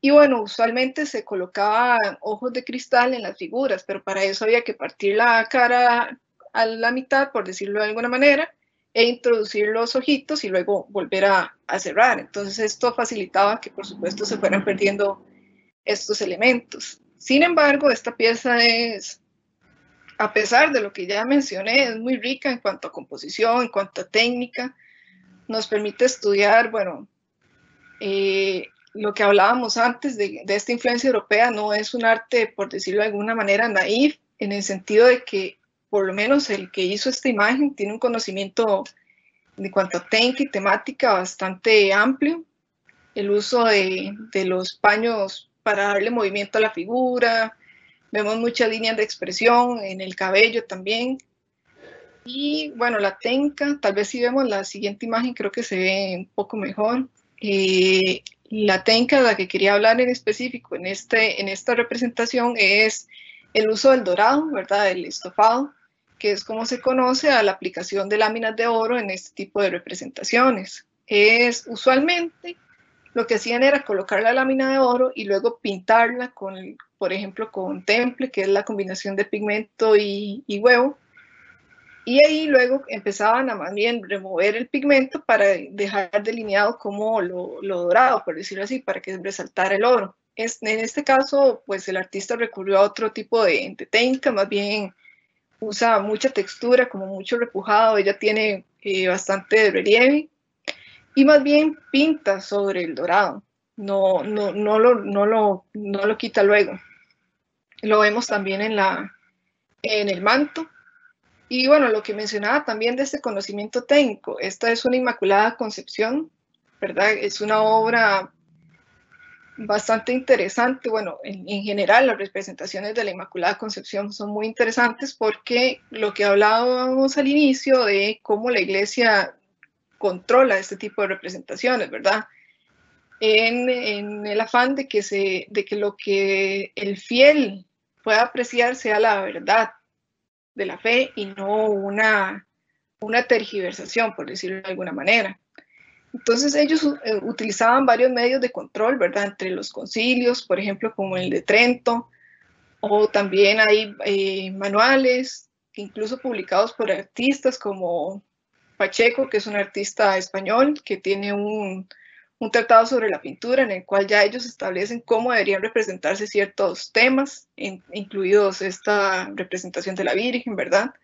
Y bueno, usualmente se colocaban ojos de cristal en las figuras, pero para eso había que partir la cara a la mitad, por decirlo de alguna manera, e introducir los ojitos y luego volver a, cerrar. Entonces esto facilitaba que por supuesto se fueran perdiendo estos elementos. Sin embargo, esta pieza es, a pesar de lo que ya mencioné, es muy rica en cuanto a composición, en cuanto a técnica. Nos permite estudiar, bueno, eh, lo que hablábamos antes de, esta influencia europea no es un arte, por decirlo de alguna manera, naif, en el sentido de que por lo menos el que hizo esta imagen, tiene un conocimiento de cuanto a técnica y temática bastante amplio. El uso de, de, los paños para darle movimiento a la figura. Vemos muchas líneas de expresión en el cabello también. Y bueno, la técnica, tal vez si vemos la siguiente imagen, creo que se ve un poco mejor. Eh, la técnica de la que quería hablar en específico en, este, en esta representación es el uso del dorado, ¿verdad? El estofado que es como se conoce a la aplicación de láminas de oro en este tipo de representaciones. Es usualmente lo que hacían era colocar la lámina de oro y luego pintarla con, por ejemplo, con temple, que es la combinación de pigmento y, huevo. Y ahí luego empezaban a más bien remover el pigmento para dejar delineado como lo, dorado, por decirlo así, para que resaltara el oro. Es, en este caso, pues el artista recurrió a otro tipo de, de técnica, más bien usa mucha textura, como mucho repujado, ella tiene eh, bastante relieve y más bien pinta sobre el dorado, no, no, no, lo, no, lo, no lo quita luego. Lo vemos también en, la, en el manto. Y bueno, lo que mencionaba también de este conocimiento técnico, esta es una Inmaculada Concepción, ¿verdad? Es una obra bastante interesante. Bueno, en, general las representaciones de la Inmaculada Concepción son muy interesantes porque lo que hablábamos al inicio de cómo la iglesia controla este tipo de representaciones, ¿verdad? En, en, el afán de que, se, de que lo que el fiel pueda apreciar sea la verdad de la fe y no una, una tergiversación, por decirlo de alguna manera. Entonces ellos eh, utilizaban varios medios de control, ¿verdad? Entre los concilios, por ejemplo, como el de Trento, o también hay eh, manuales, incluso publicados por artistas como Pacheco, que es un artista español, que tiene un, un tratado sobre la pintura en el cual ya ellos establecen cómo deberían representarse ciertos temas, incluidos esta representación de la Virgen, ¿verdad?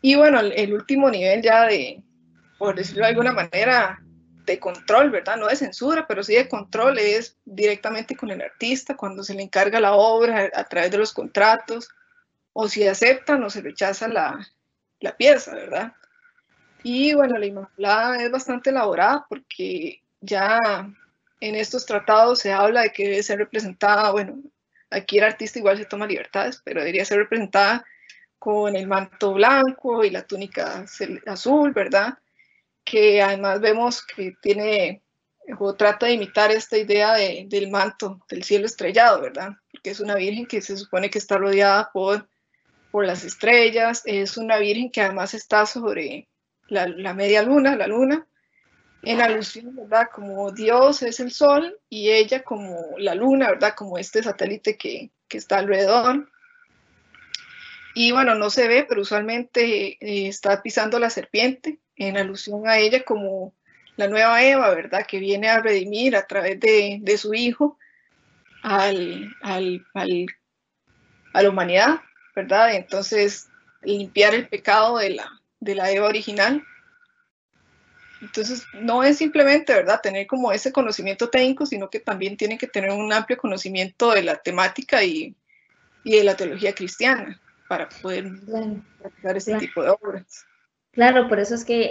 Y bueno, el último nivel ya de, por decirlo de alguna manera, de control, ¿verdad? No de censura, pero sí de control, es directamente con el artista cuando se le encarga la obra a través de los contratos, o si aceptan o se rechaza la, la pieza, ¿verdad? Y bueno, la Inmaculada es bastante elaborada porque ya en estos tratados se habla de que debe ser representada, bueno, aquí el artista igual se toma libertades, pero debería ser representada con el manto blanco y la túnica azul, ¿verdad? que además vemos que tiene o trata de imitar esta idea de, del manto, del cielo estrellado, ¿verdad? Porque es una virgen que se supone que está rodeada por, por las estrellas, es una virgen que además está sobre la, la media luna, la luna, en alusión, ¿verdad? Como Dios es el sol y ella como la luna, ¿verdad? Como este satélite que, que está alrededor. Y bueno, no se ve, pero usualmente eh, está pisando la serpiente en alusión a ella como la nueva Eva, ¿verdad? Que viene a redimir a través de, de su hijo al, al, al, a la humanidad, ¿verdad? Entonces, limpiar el pecado de la, de la Eva original. Entonces, no es simplemente, ¿verdad?, tener como ese conocimiento técnico, sino que también tiene que tener un amplio conocimiento de la temática y, y de la teología cristiana para poder claro. ese tipo de obras. Claro, por eso es que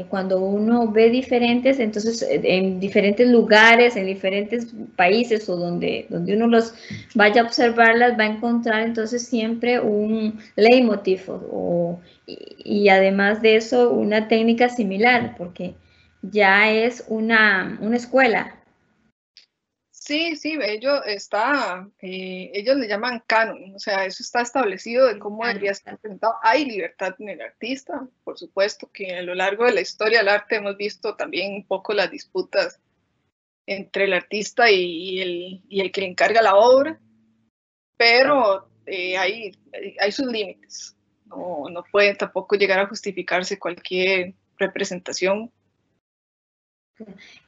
eh, cuando uno ve diferentes, entonces eh, en diferentes lugares, en diferentes países o donde, donde uno los vaya a observarlas, va a encontrar entonces siempre un leitmotiv o, y, y, además de eso una técnica similar, porque ya es una, una escuela, Sí, sí, ello está, eh, ellos le llaman canon, o sea, eso está establecido de cómo debería ser presentado. Hay libertad en el artista, por supuesto que a lo largo de la historia del arte hemos visto también un poco las disputas entre el artista y, el, y el, que le encarga la obra, pero eh, hay, hay sus límites. No, no puede tampoco llegar a justificarse cualquier representación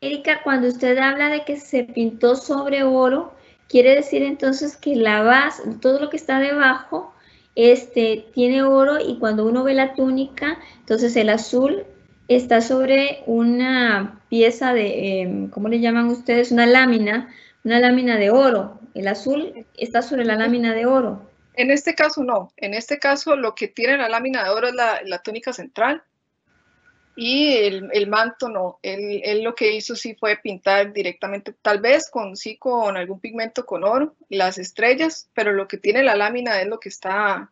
Erika, cuando usted habla de que se pintó sobre oro, quiere decir entonces que la base, todo lo que está debajo, este, tiene oro y cuando uno ve la túnica, entonces el azul está sobre una pieza de, eh, ¿cómo le llaman ustedes? Una lámina, una lámina de oro. El azul está sobre la lámina de oro. En este caso no. En este caso lo que tiene la lámina de oro es la, la túnica central y el, el manto no, él, él, lo que hizo sí fue pintar directamente, tal vez con sí con algún pigmento con oro, las estrellas, pero lo que tiene la lámina es lo que está,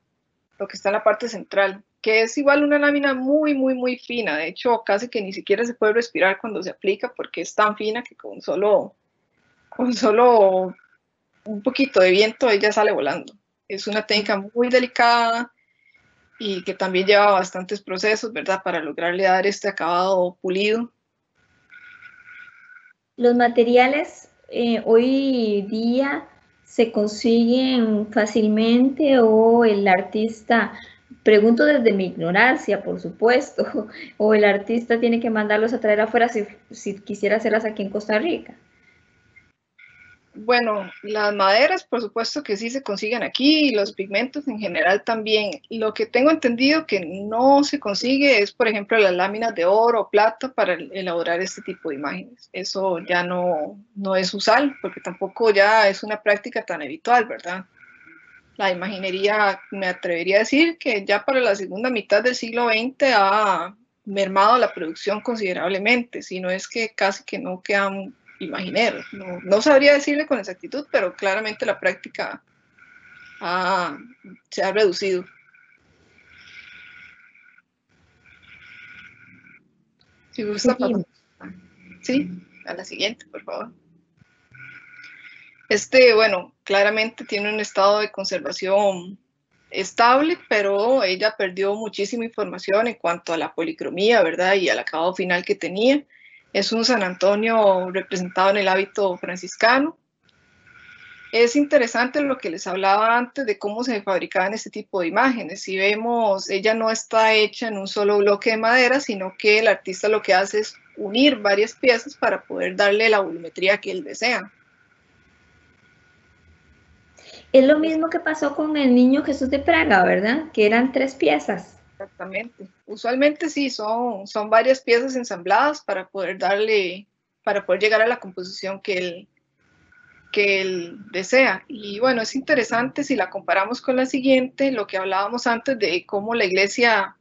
lo que está en la parte central, que es igual una lámina muy, muy, muy fina, de hecho casi que ni siquiera se puede respirar cuando se aplica porque es tan fina que con solo, con solo un poquito de viento ella sale volando. Es una técnica muy delicada, y que también lleva bastantes procesos, ¿verdad? Para lograrle dar este acabado pulido. Los materiales eh, hoy día se consiguen fácilmente o el artista, pregunto desde mi ignorancia, por supuesto, o el artista tiene que mandarlos a traer afuera si, si quisiera hacerlas aquí en Costa Rica. Bueno, las maderas, por supuesto que sí se consiguen aquí y los pigmentos en general también. Lo que tengo entendido que no se consigue es, por ejemplo, las láminas de oro o plata para elaborar este tipo de imágenes. Eso ya no, no es usual porque tampoco ya es una práctica tan habitual, ¿verdad? La imaginería, me atrevería a decir que ya para la segunda mitad del siglo XX ha mermado la producción considerablemente, si no es que casi que no quedan imagineros. No, no, sabría decirle con exactitud, pero claramente la práctica ha, se ha reducido. Si gusta, sí, a la siguiente, por favor. Este, bueno, claramente tiene un estado de conservación estable, pero ella perdió muchísima información en cuanto a la policromía, ¿verdad? Y al acabado final que tenía. Es un San Antonio representado en el hábito franciscano. Es interesante lo que les hablaba antes de cómo se fabricaban este tipo de imágenes. Si vemos, ella no está hecha en un solo bloque de madera, sino que el artista lo que hace es unir varias piezas para poder darle la volumetría que él desea. Es lo mismo que pasó con el niño Jesús de Praga, ¿verdad? Que eran tres piezas. Exactamente. Usualmente sí, son, son varias piezas ensambladas para poder darle, para poder llegar a la composición que él, que él desea. Y bueno, es interesante si la comparamos con la siguiente, lo que hablábamos antes de cómo la iglesia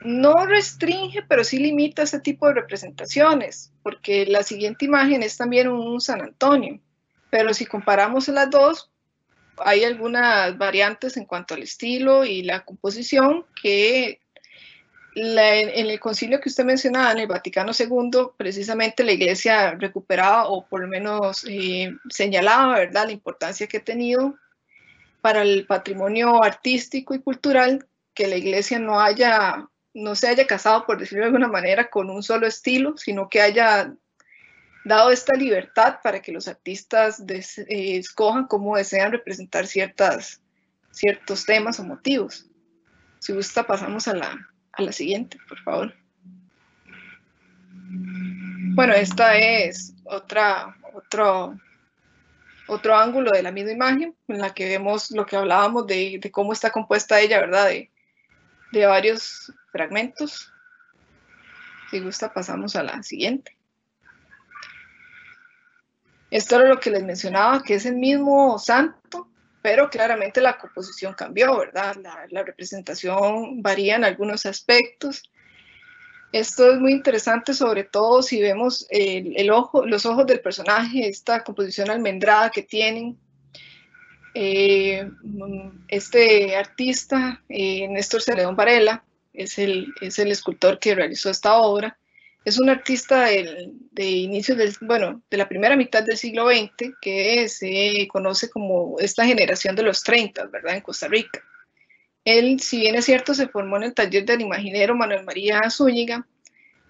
no restringe, pero sí limita ese tipo de representaciones, porque la siguiente imagen es también un San Antonio. Pero si comparamos las dos, hay algunas variantes en cuanto al estilo y la composición que en el concilio que usted mencionaba, en el Vaticano II, precisamente la iglesia recuperaba o por lo menos eh, señalaba la importancia que ha tenido para el patrimonio artístico y cultural que la iglesia no haya no se haya casado, por decirlo de alguna manera, con un solo estilo, sino que haya dado esta libertad para que los artistas eh, escojan cómo desean representar ciertas, ciertos temas o motivos. Si gusta, pasamos a la, a la siguiente, por favor. Bueno, esta es otra, otro, otro ángulo de la misma imagen en la que vemos lo que hablábamos de, de cómo está compuesta ella, ¿verdad? De, de varios fragmentos. Si gusta, pasamos a la siguiente. Esto era lo que les mencionaba, que es el mismo santo, pero claramente la composición cambió, ¿verdad? La, representación varía en algunos aspectos. Esto es muy interesante, sobre todo si vemos los ojos del personaje, esta composición almendrada que tienen. Eh, este artista, eh, Néstor Celedón Varela, es es el escultor que realizó esta obra es un artista de inicios del, bueno, de la primera mitad del siglo XX que se conoce como esta generación de los 30, ¿verdad? En Costa Rica. Él, si bien es cierto, se formó en el taller del imaginero Manuel María Zúñiga,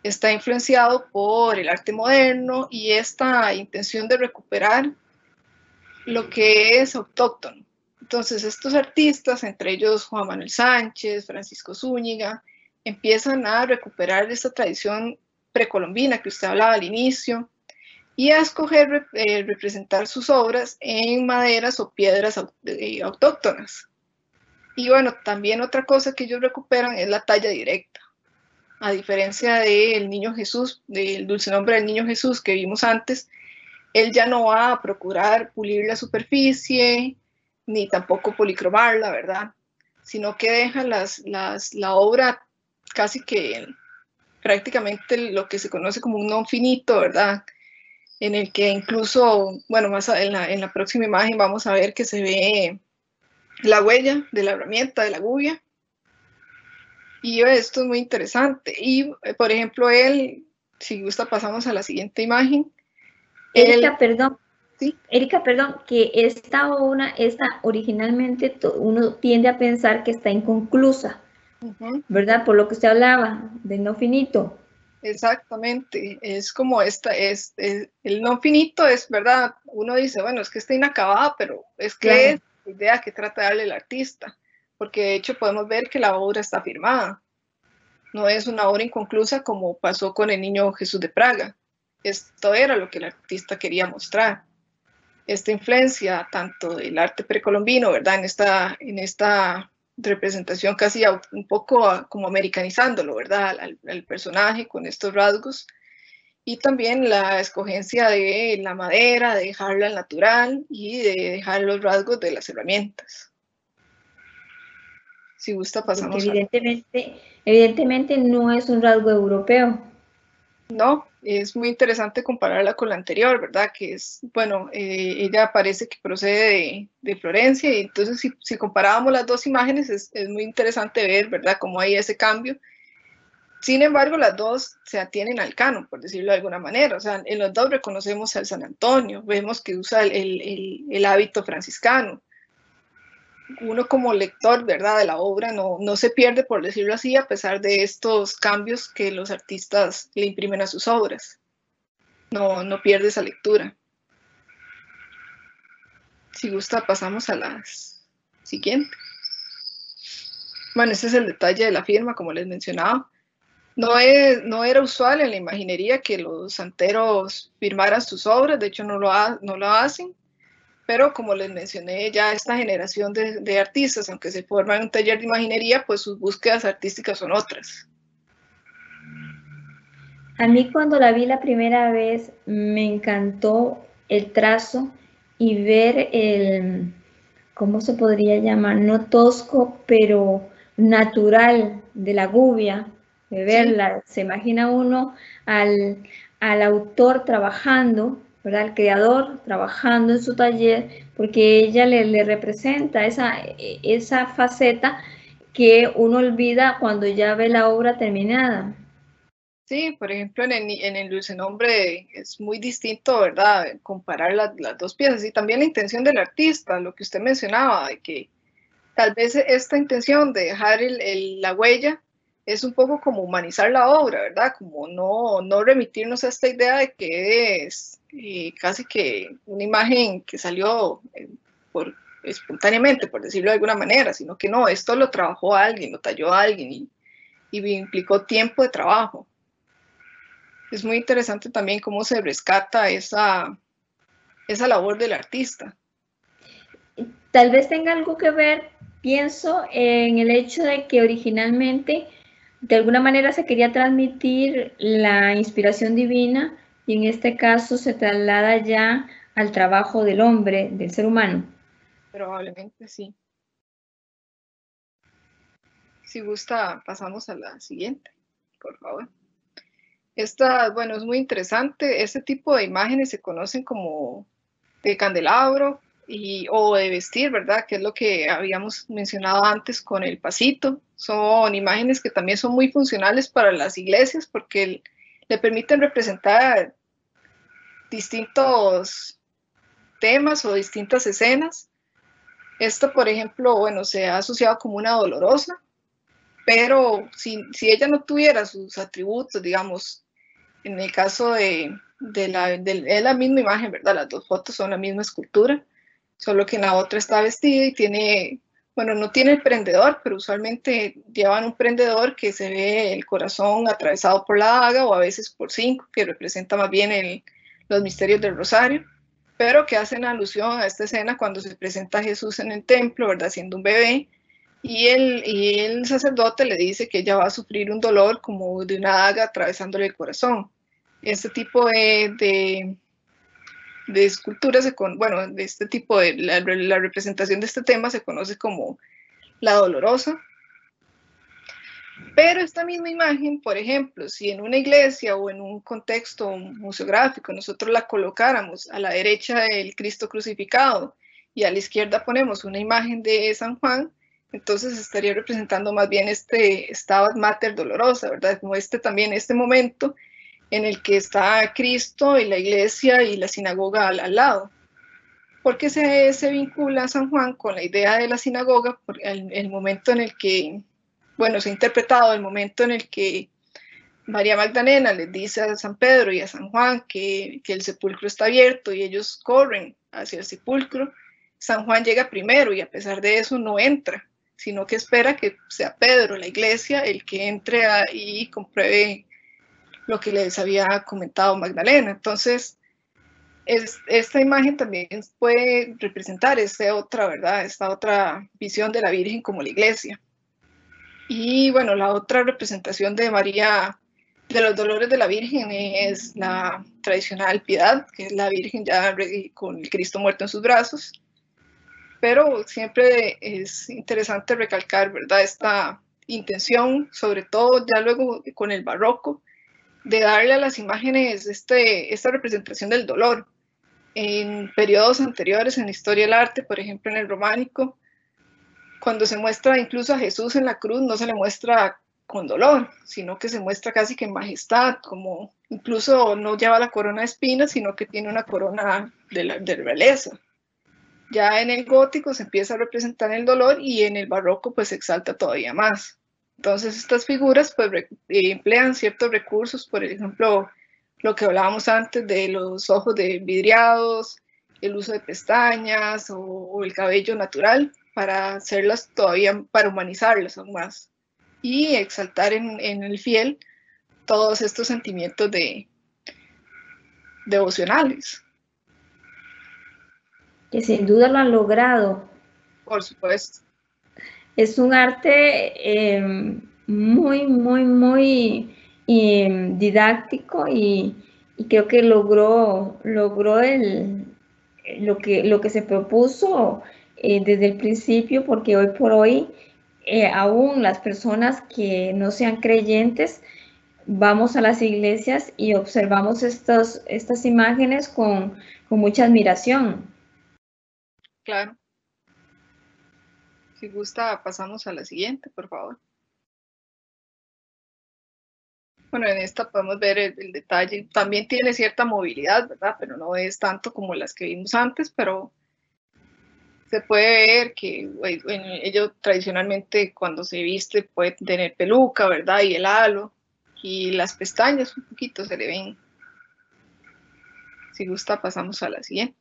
está influenciado por el arte moderno y esta intención de recuperar lo que es autóctono. Entonces, estos artistas, entre ellos Juan Manuel Sánchez, Francisco Zúñiga, empiezan a recuperar esta tradición precolombina que usted hablaba al inicio, y a escoger eh, representar sus obras en maderas o piedras eh, autóctonas. Y bueno, también otra cosa que ellos recuperan es la talla directa. A diferencia del niño Jesús, del dulce nombre del niño Jesús que vimos antes, él ya no va a procurar pulir la superficie, ni tampoco policromarla, ¿verdad? Sino que deja las, las, la obra casi que prácticamente lo que se conoce como un non finito, ¿verdad? En el que incluso, bueno, más en la, en la próxima imagen vamos a ver que se ve la huella de la herramienta, de la gubia. Y esto es muy interesante. Y, eh, por ejemplo, él, si gusta, pasamos a la siguiente imagen. Erika, perdón. ¿Sí? Erika, perdón, que esta obra, esta originalmente uno tiende a pensar que está inconclusa. ¿Verdad? Por lo que usted hablaba, de no finito. Exactamente, es como esta, es, el no finito es, ¿verdad? Uno dice, bueno, es que está inacabada, pero es que es la idea que trata de darle el artista, porque de hecho podemos ver que la obra está firmada, no es una obra inconclusa como pasó con el niño Jesús de Praga, esto era lo que el artista quería mostrar. Esta influencia tanto del arte precolombino, ¿verdad? En esta, en esta representación casi un poco como americanizándolo, ¿verdad? Al, personaje con estos rasgos. Y también la escogencia de la madera, de dejarla natural y de dejar los rasgos de las herramientas. Si gusta, pasamos. evidentemente, evidentemente no es un rasgo europeo. No, es muy interesante compararla con la anterior, ¿verdad? Que es, bueno, eh, ella parece que procede de, Florencia y entonces si, comparábamos las dos imágenes es, muy interesante ver, ¿verdad? Cómo hay ese cambio. Sin embargo, las dos se atienen al canon, por decirlo de alguna manera. O sea, en los dos reconocemos al San Antonio, vemos que usa el hábito franciscano uno como lector, ¿verdad?, de la obra no, no se pierde, por decirlo así, a pesar de estos cambios que los artistas le imprimen a sus obras. No, no pierde esa lectura. Si gusta, pasamos a las siguiente. Bueno, ese es el detalle de la firma, como les mencionaba. No, es, no era usual en la imaginería que los santeros firmaran sus obras, de hecho no lo hacen pero como les mencioné, ya esta generación de, artistas, aunque se forman en un taller de imaginería, pues sus búsquedas artísticas son otras. A mí cuando la vi la primera vez me encantó el trazo y ver el, ¿cómo se podría llamar? No tosco, pero natural de la gubia, de verla. Se imagina uno al, al autor trabajando ¿verdad? El creador trabajando en su taller, porque ella le, representa esa, esa faceta que uno olvida cuando ya ve la obra terminada. Sí, por ejemplo, en el, en el dulce es muy distinto, ¿verdad? Comparar las, dos piezas y también la intención del artista, lo que usted mencionaba, de que tal vez esta intención de dejar el, la huella es un poco como humanizar la obra, ¿verdad? Como no, no remitirnos a esta idea de que es casi que una imagen que salió eh, por, espontáneamente, por decirlo de alguna manera, sino que no, esto lo trabajó alguien, lo talló alguien y, y implicó tiempo de trabajo. Es muy interesante también cómo se rescata esa, esa labor del artista. Tal vez tenga algo que ver, pienso, en el hecho de que originalmente de alguna manera se quería transmitir la inspiración divina y en este caso se traslada ya al trabajo del hombre, del ser humano. Probablemente sí. Si gusta, pasamos a la siguiente, por favor. Esta, bueno, es muy interesante. Este tipo de imágenes se conocen como de candelabro y, o de vestir, ¿verdad? Que es lo que habíamos mencionado antes con el pasito. Son imágenes que también son muy funcionales para las iglesias porque le permiten representar distintos temas o distintas escenas. Esto, por ejemplo, bueno, se ha asociado como una dolorosa, pero si, si ella no tuviera sus atributos, digamos, en el caso de, la, es la misma imagen, ¿verdad? Las dos fotos son la misma escultura, solo que en la otra está vestida y tiene, bueno, no tiene el prendedor, pero usualmente llevan un prendedor que se ve el corazón atravesado por la daga o a veces por cinco, que representa más bien los misterios del rosario, pero que hacen alusión a esta escena cuando se presenta Jesús en el templo, ¿verdad? Siendo un bebé, y el, y el sacerdote le dice que ella va a sufrir un dolor como de una daga atravesándole el corazón este tipo de, de, de esculturas, bueno, de este tipo de, la, representación de este tema se conoce como la dolorosa. Pero esta misma imagen, por ejemplo, si en una iglesia o en un contexto museográfico nosotros la colocáramos a la derecha del Cristo crucificado y a la izquierda ponemos una imagen de San Juan, entonces estaría representando más bien este Stabat Mater dolorosa, ¿verdad? Como este también, este momento en el que está Cristo y la iglesia y la sinagoga al, lado. Porque se, se, vincula San Juan con la idea de la sinagoga, por el, momento en el que, bueno, se ha interpretado el momento en el que María Magdalena les dice a San Pedro y a San Juan que, que el sepulcro está abierto y ellos corren hacia el sepulcro. San Juan llega primero y a pesar de eso no entra, sino que espera que sea Pedro, la iglesia, el que entre y compruebe lo que les había comentado Magdalena. Entonces, es, esta imagen también puede representar esta otra, ¿verdad? Esta otra visión de la Virgen como la iglesia. Y bueno, la otra representación de María, de los dolores de la Virgen, es la tradicional piedad, que es la Virgen ya con el Cristo muerto en sus brazos. Pero siempre es interesante recalcar, ¿verdad? Esta intención, sobre todo ya luego con el barroco, de darle a las imágenes este, esta representación del dolor. En periodos anteriores en la historia del arte, por ejemplo en el románico, cuando se muestra incluso a Jesús en la cruz, no se le muestra con dolor, sino que se muestra casi que en majestad, como incluso no lleva la corona de espinas, sino que tiene una corona de, la, de realeza. Ya en el gótico se empieza a representar el dolor y en el barroco pues se exalta todavía más. Entonces estas figuras pues eh, emplean ciertos recursos, por ejemplo, lo que hablábamos antes de los ojos de vidriados, el uso de pestañas o, el cabello natural para hacerlas todavía, para humanizarlas aún más y exaltar en, el fiel todos estos sentimientos de devocionales. Que sin duda lo han logrado. Por supuesto es un arte em, muy, muy, muy em, didáctico y, creo que logró, logró el, lo, que, lo que se propuso eh, desde el principio, porque hoy por hoy eh, aún las personas que no sean creyentes, vamos a las iglesias y observamos estas imágenes con, con mucha admiración. Claro. Si gusta, pasamos a la siguiente, por favor. Bueno, en esta podemos ver el, detalle. También tiene cierta movilidad, ¿verdad? Pero no es tanto como las que vimos antes, pero se puede ver que bueno, ellos tradicionalmente cuando se viste puede tener peluca, ¿verdad? Y el halo y las pestañas un poquito se le ven. Si gusta pasamos a la siguiente.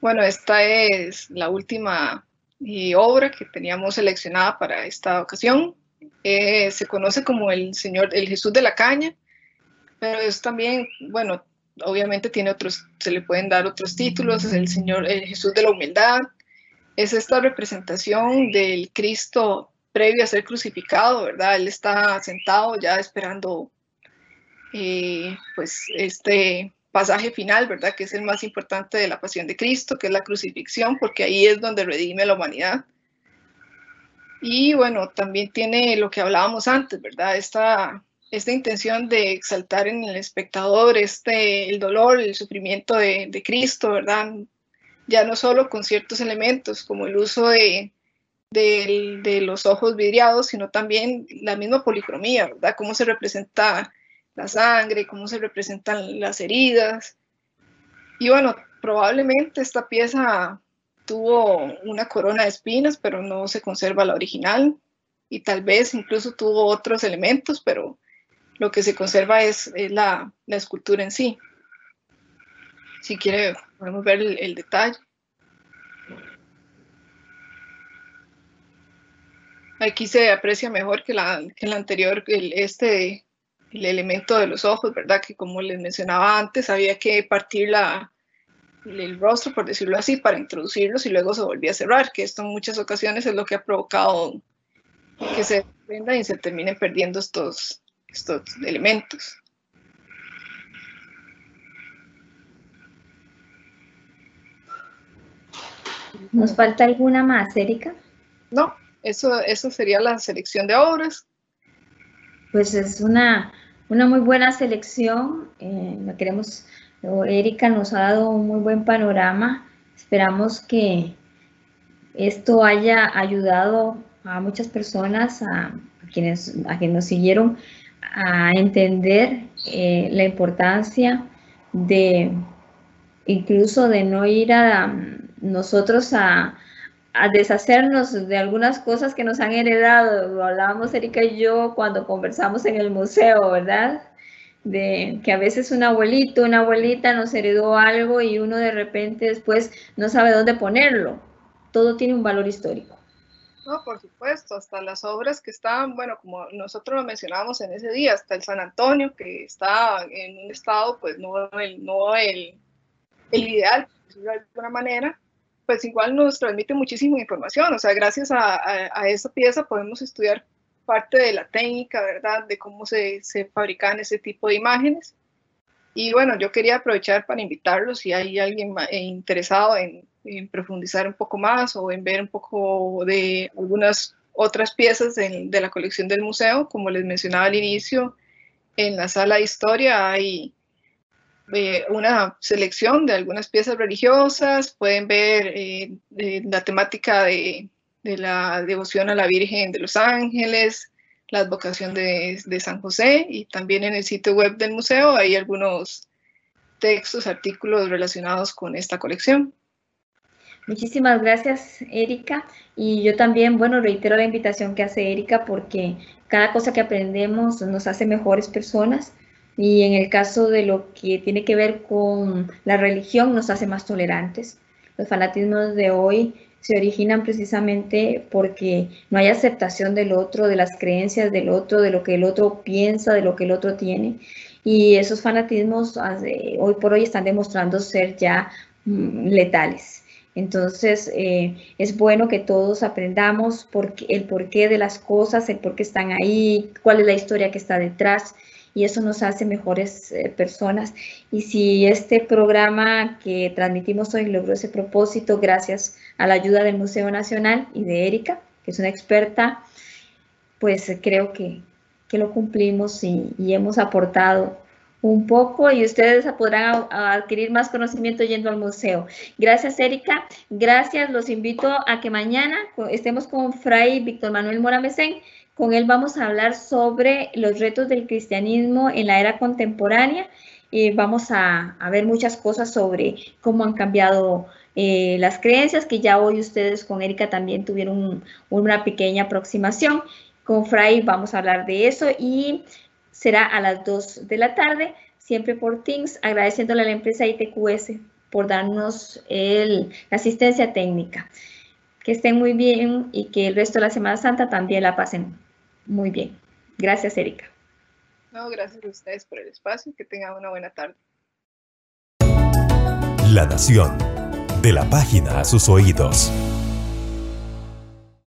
Bueno, esta es la última eh, obra que teníamos seleccionada para esta ocasión. Eh, se conoce como el Señor, el Jesús de la Caña, pero es también, bueno, obviamente tiene otros, se le pueden dar otros títulos, el Señor, el Jesús de la Humildad, es esta representación del Cristo previo a ser crucificado, ¿verdad? Él está sentado ya esperando, eh, pues, este pasaje final, ¿verdad? Que es el más importante de la pasión de Cristo, que es la crucifixión, porque ahí es donde redime la humanidad. Y bueno, también tiene lo que hablábamos antes, ¿verdad? Esta, esta intención de exaltar en el espectador este, el dolor, el sufrimiento de, de Cristo, ¿verdad? Ya no solo con ciertos elementos como el uso de, de, de, los ojos vidriados, sino también la misma policromía, ¿verdad? Cómo se representa la sangre, cómo se representan las heridas. Y bueno, probablemente esta pieza tuvo una corona de espinas, pero no se conserva la original. Y tal vez incluso tuvo otros elementos, pero lo que se conserva es, la, la, escultura en sí. Si quiere, podemos ver el, el detalle. Aquí se aprecia mejor que la, que la anterior, el, este el elemento de los ojos, ¿verdad? Que como les mencionaba antes, había que partir la, el rostro, por decirlo así, para introducirlos y luego se volvía a cerrar, que esto en muchas ocasiones es lo que ha provocado que se prendan y se terminen perdiendo estos, estos elementos. ¿Nos falta alguna más, Erika? No, eso, eso sería la selección de obras. Pues es una, una muy buena selección. Eh, la queremos, Erika nos ha dado un muy buen panorama. Esperamos que esto haya ayudado a muchas personas, a, quienes, a quienes nos siguieron, a entender eh, la importancia de incluso de no ir a nosotros a, a deshacernos de algunas cosas que nos han heredado. Hablábamos Erika y yo cuando conversamos en el museo, ¿verdad? De que a veces un abuelito, una abuelita nos heredó algo y uno de repente después no sabe dónde ponerlo. Todo tiene un valor histórico. No, por supuesto, hasta las obras que estaban, bueno, como nosotros lo mencionábamos en ese día, hasta el San Antonio, que está en un estado, pues no el, no el, el ideal, de alguna manera, pues igual nos transmite muchísima información. O sea, gracias a, a, esa pieza podemos estudiar parte de la técnica, ¿verdad? De cómo se, se fabrican ese tipo de imágenes. Y bueno, yo quería aprovechar para invitarlos si hay alguien eh, interesado en, profundizar un poco más o en ver un poco de algunas otras piezas de, la colección del museo. Como les mencionaba al inicio, en la sala de historia hay eh, una selección de algunas piezas religiosas, pueden ver eh, la temática de, la devoción a la Virgen de los Ángeles, la advocación de, de, San José y también en el sitio web del museo hay algunos textos, artículos relacionados con esta colección. Muchísimas gracias, Erika. Y yo también, bueno, reitero la invitación que hace Erika porque cada cosa que aprendemos nos hace mejores personas y en el caso de lo que tiene que ver con la religión nos hace más tolerantes. Los fanatismos de hoy se originan precisamente porque no hay aceptación del otro, de las creencias del otro, de lo que el otro piensa, de lo que el otro tiene. Y esos fanatismos hoy por hoy están demostrando ser ya mm, letales. Entonces, eh, es bueno que todos aprendamos el porqué de las cosas, el por qué están ahí, cuál es la historia que está detrás y eso nos hace mejores eh, personas. Y si este programa que transmitimos hoy logró ese propósito gracias a la ayuda del Museo Nacional y de Erika, que es una experta, pues eh, creo que, que lo cumplimos y, hemos aportado un poco y ustedes podrán adquirir más conocimiento yendo al museo. Gracias, Erika. Gracias. Los invito a que mañana estemos con Fray Víctor Manuel Moramecén con él vamos a hablar sobre los retos del cristianismo en la era contemporánea y vamos a, ver muchas cosas sobre cómo han cambiado eh, las creencias que ya hoy ustedes con Erika también tuvieron una pequeña aproximación. Con Fray vamos a hablar de eso y será a las 2 de la tarde, siempre por Teams, agradeciéndole a la empresa ITQS por darnos la asistencia técnica. Que estén muy bien y que el resto de la Semana Santa también la pasen muy bien. Gracias, Erika. No, gracias a ustedes por el espacio y que tengan una buena tarde. La Nación, de la página a sus oídos.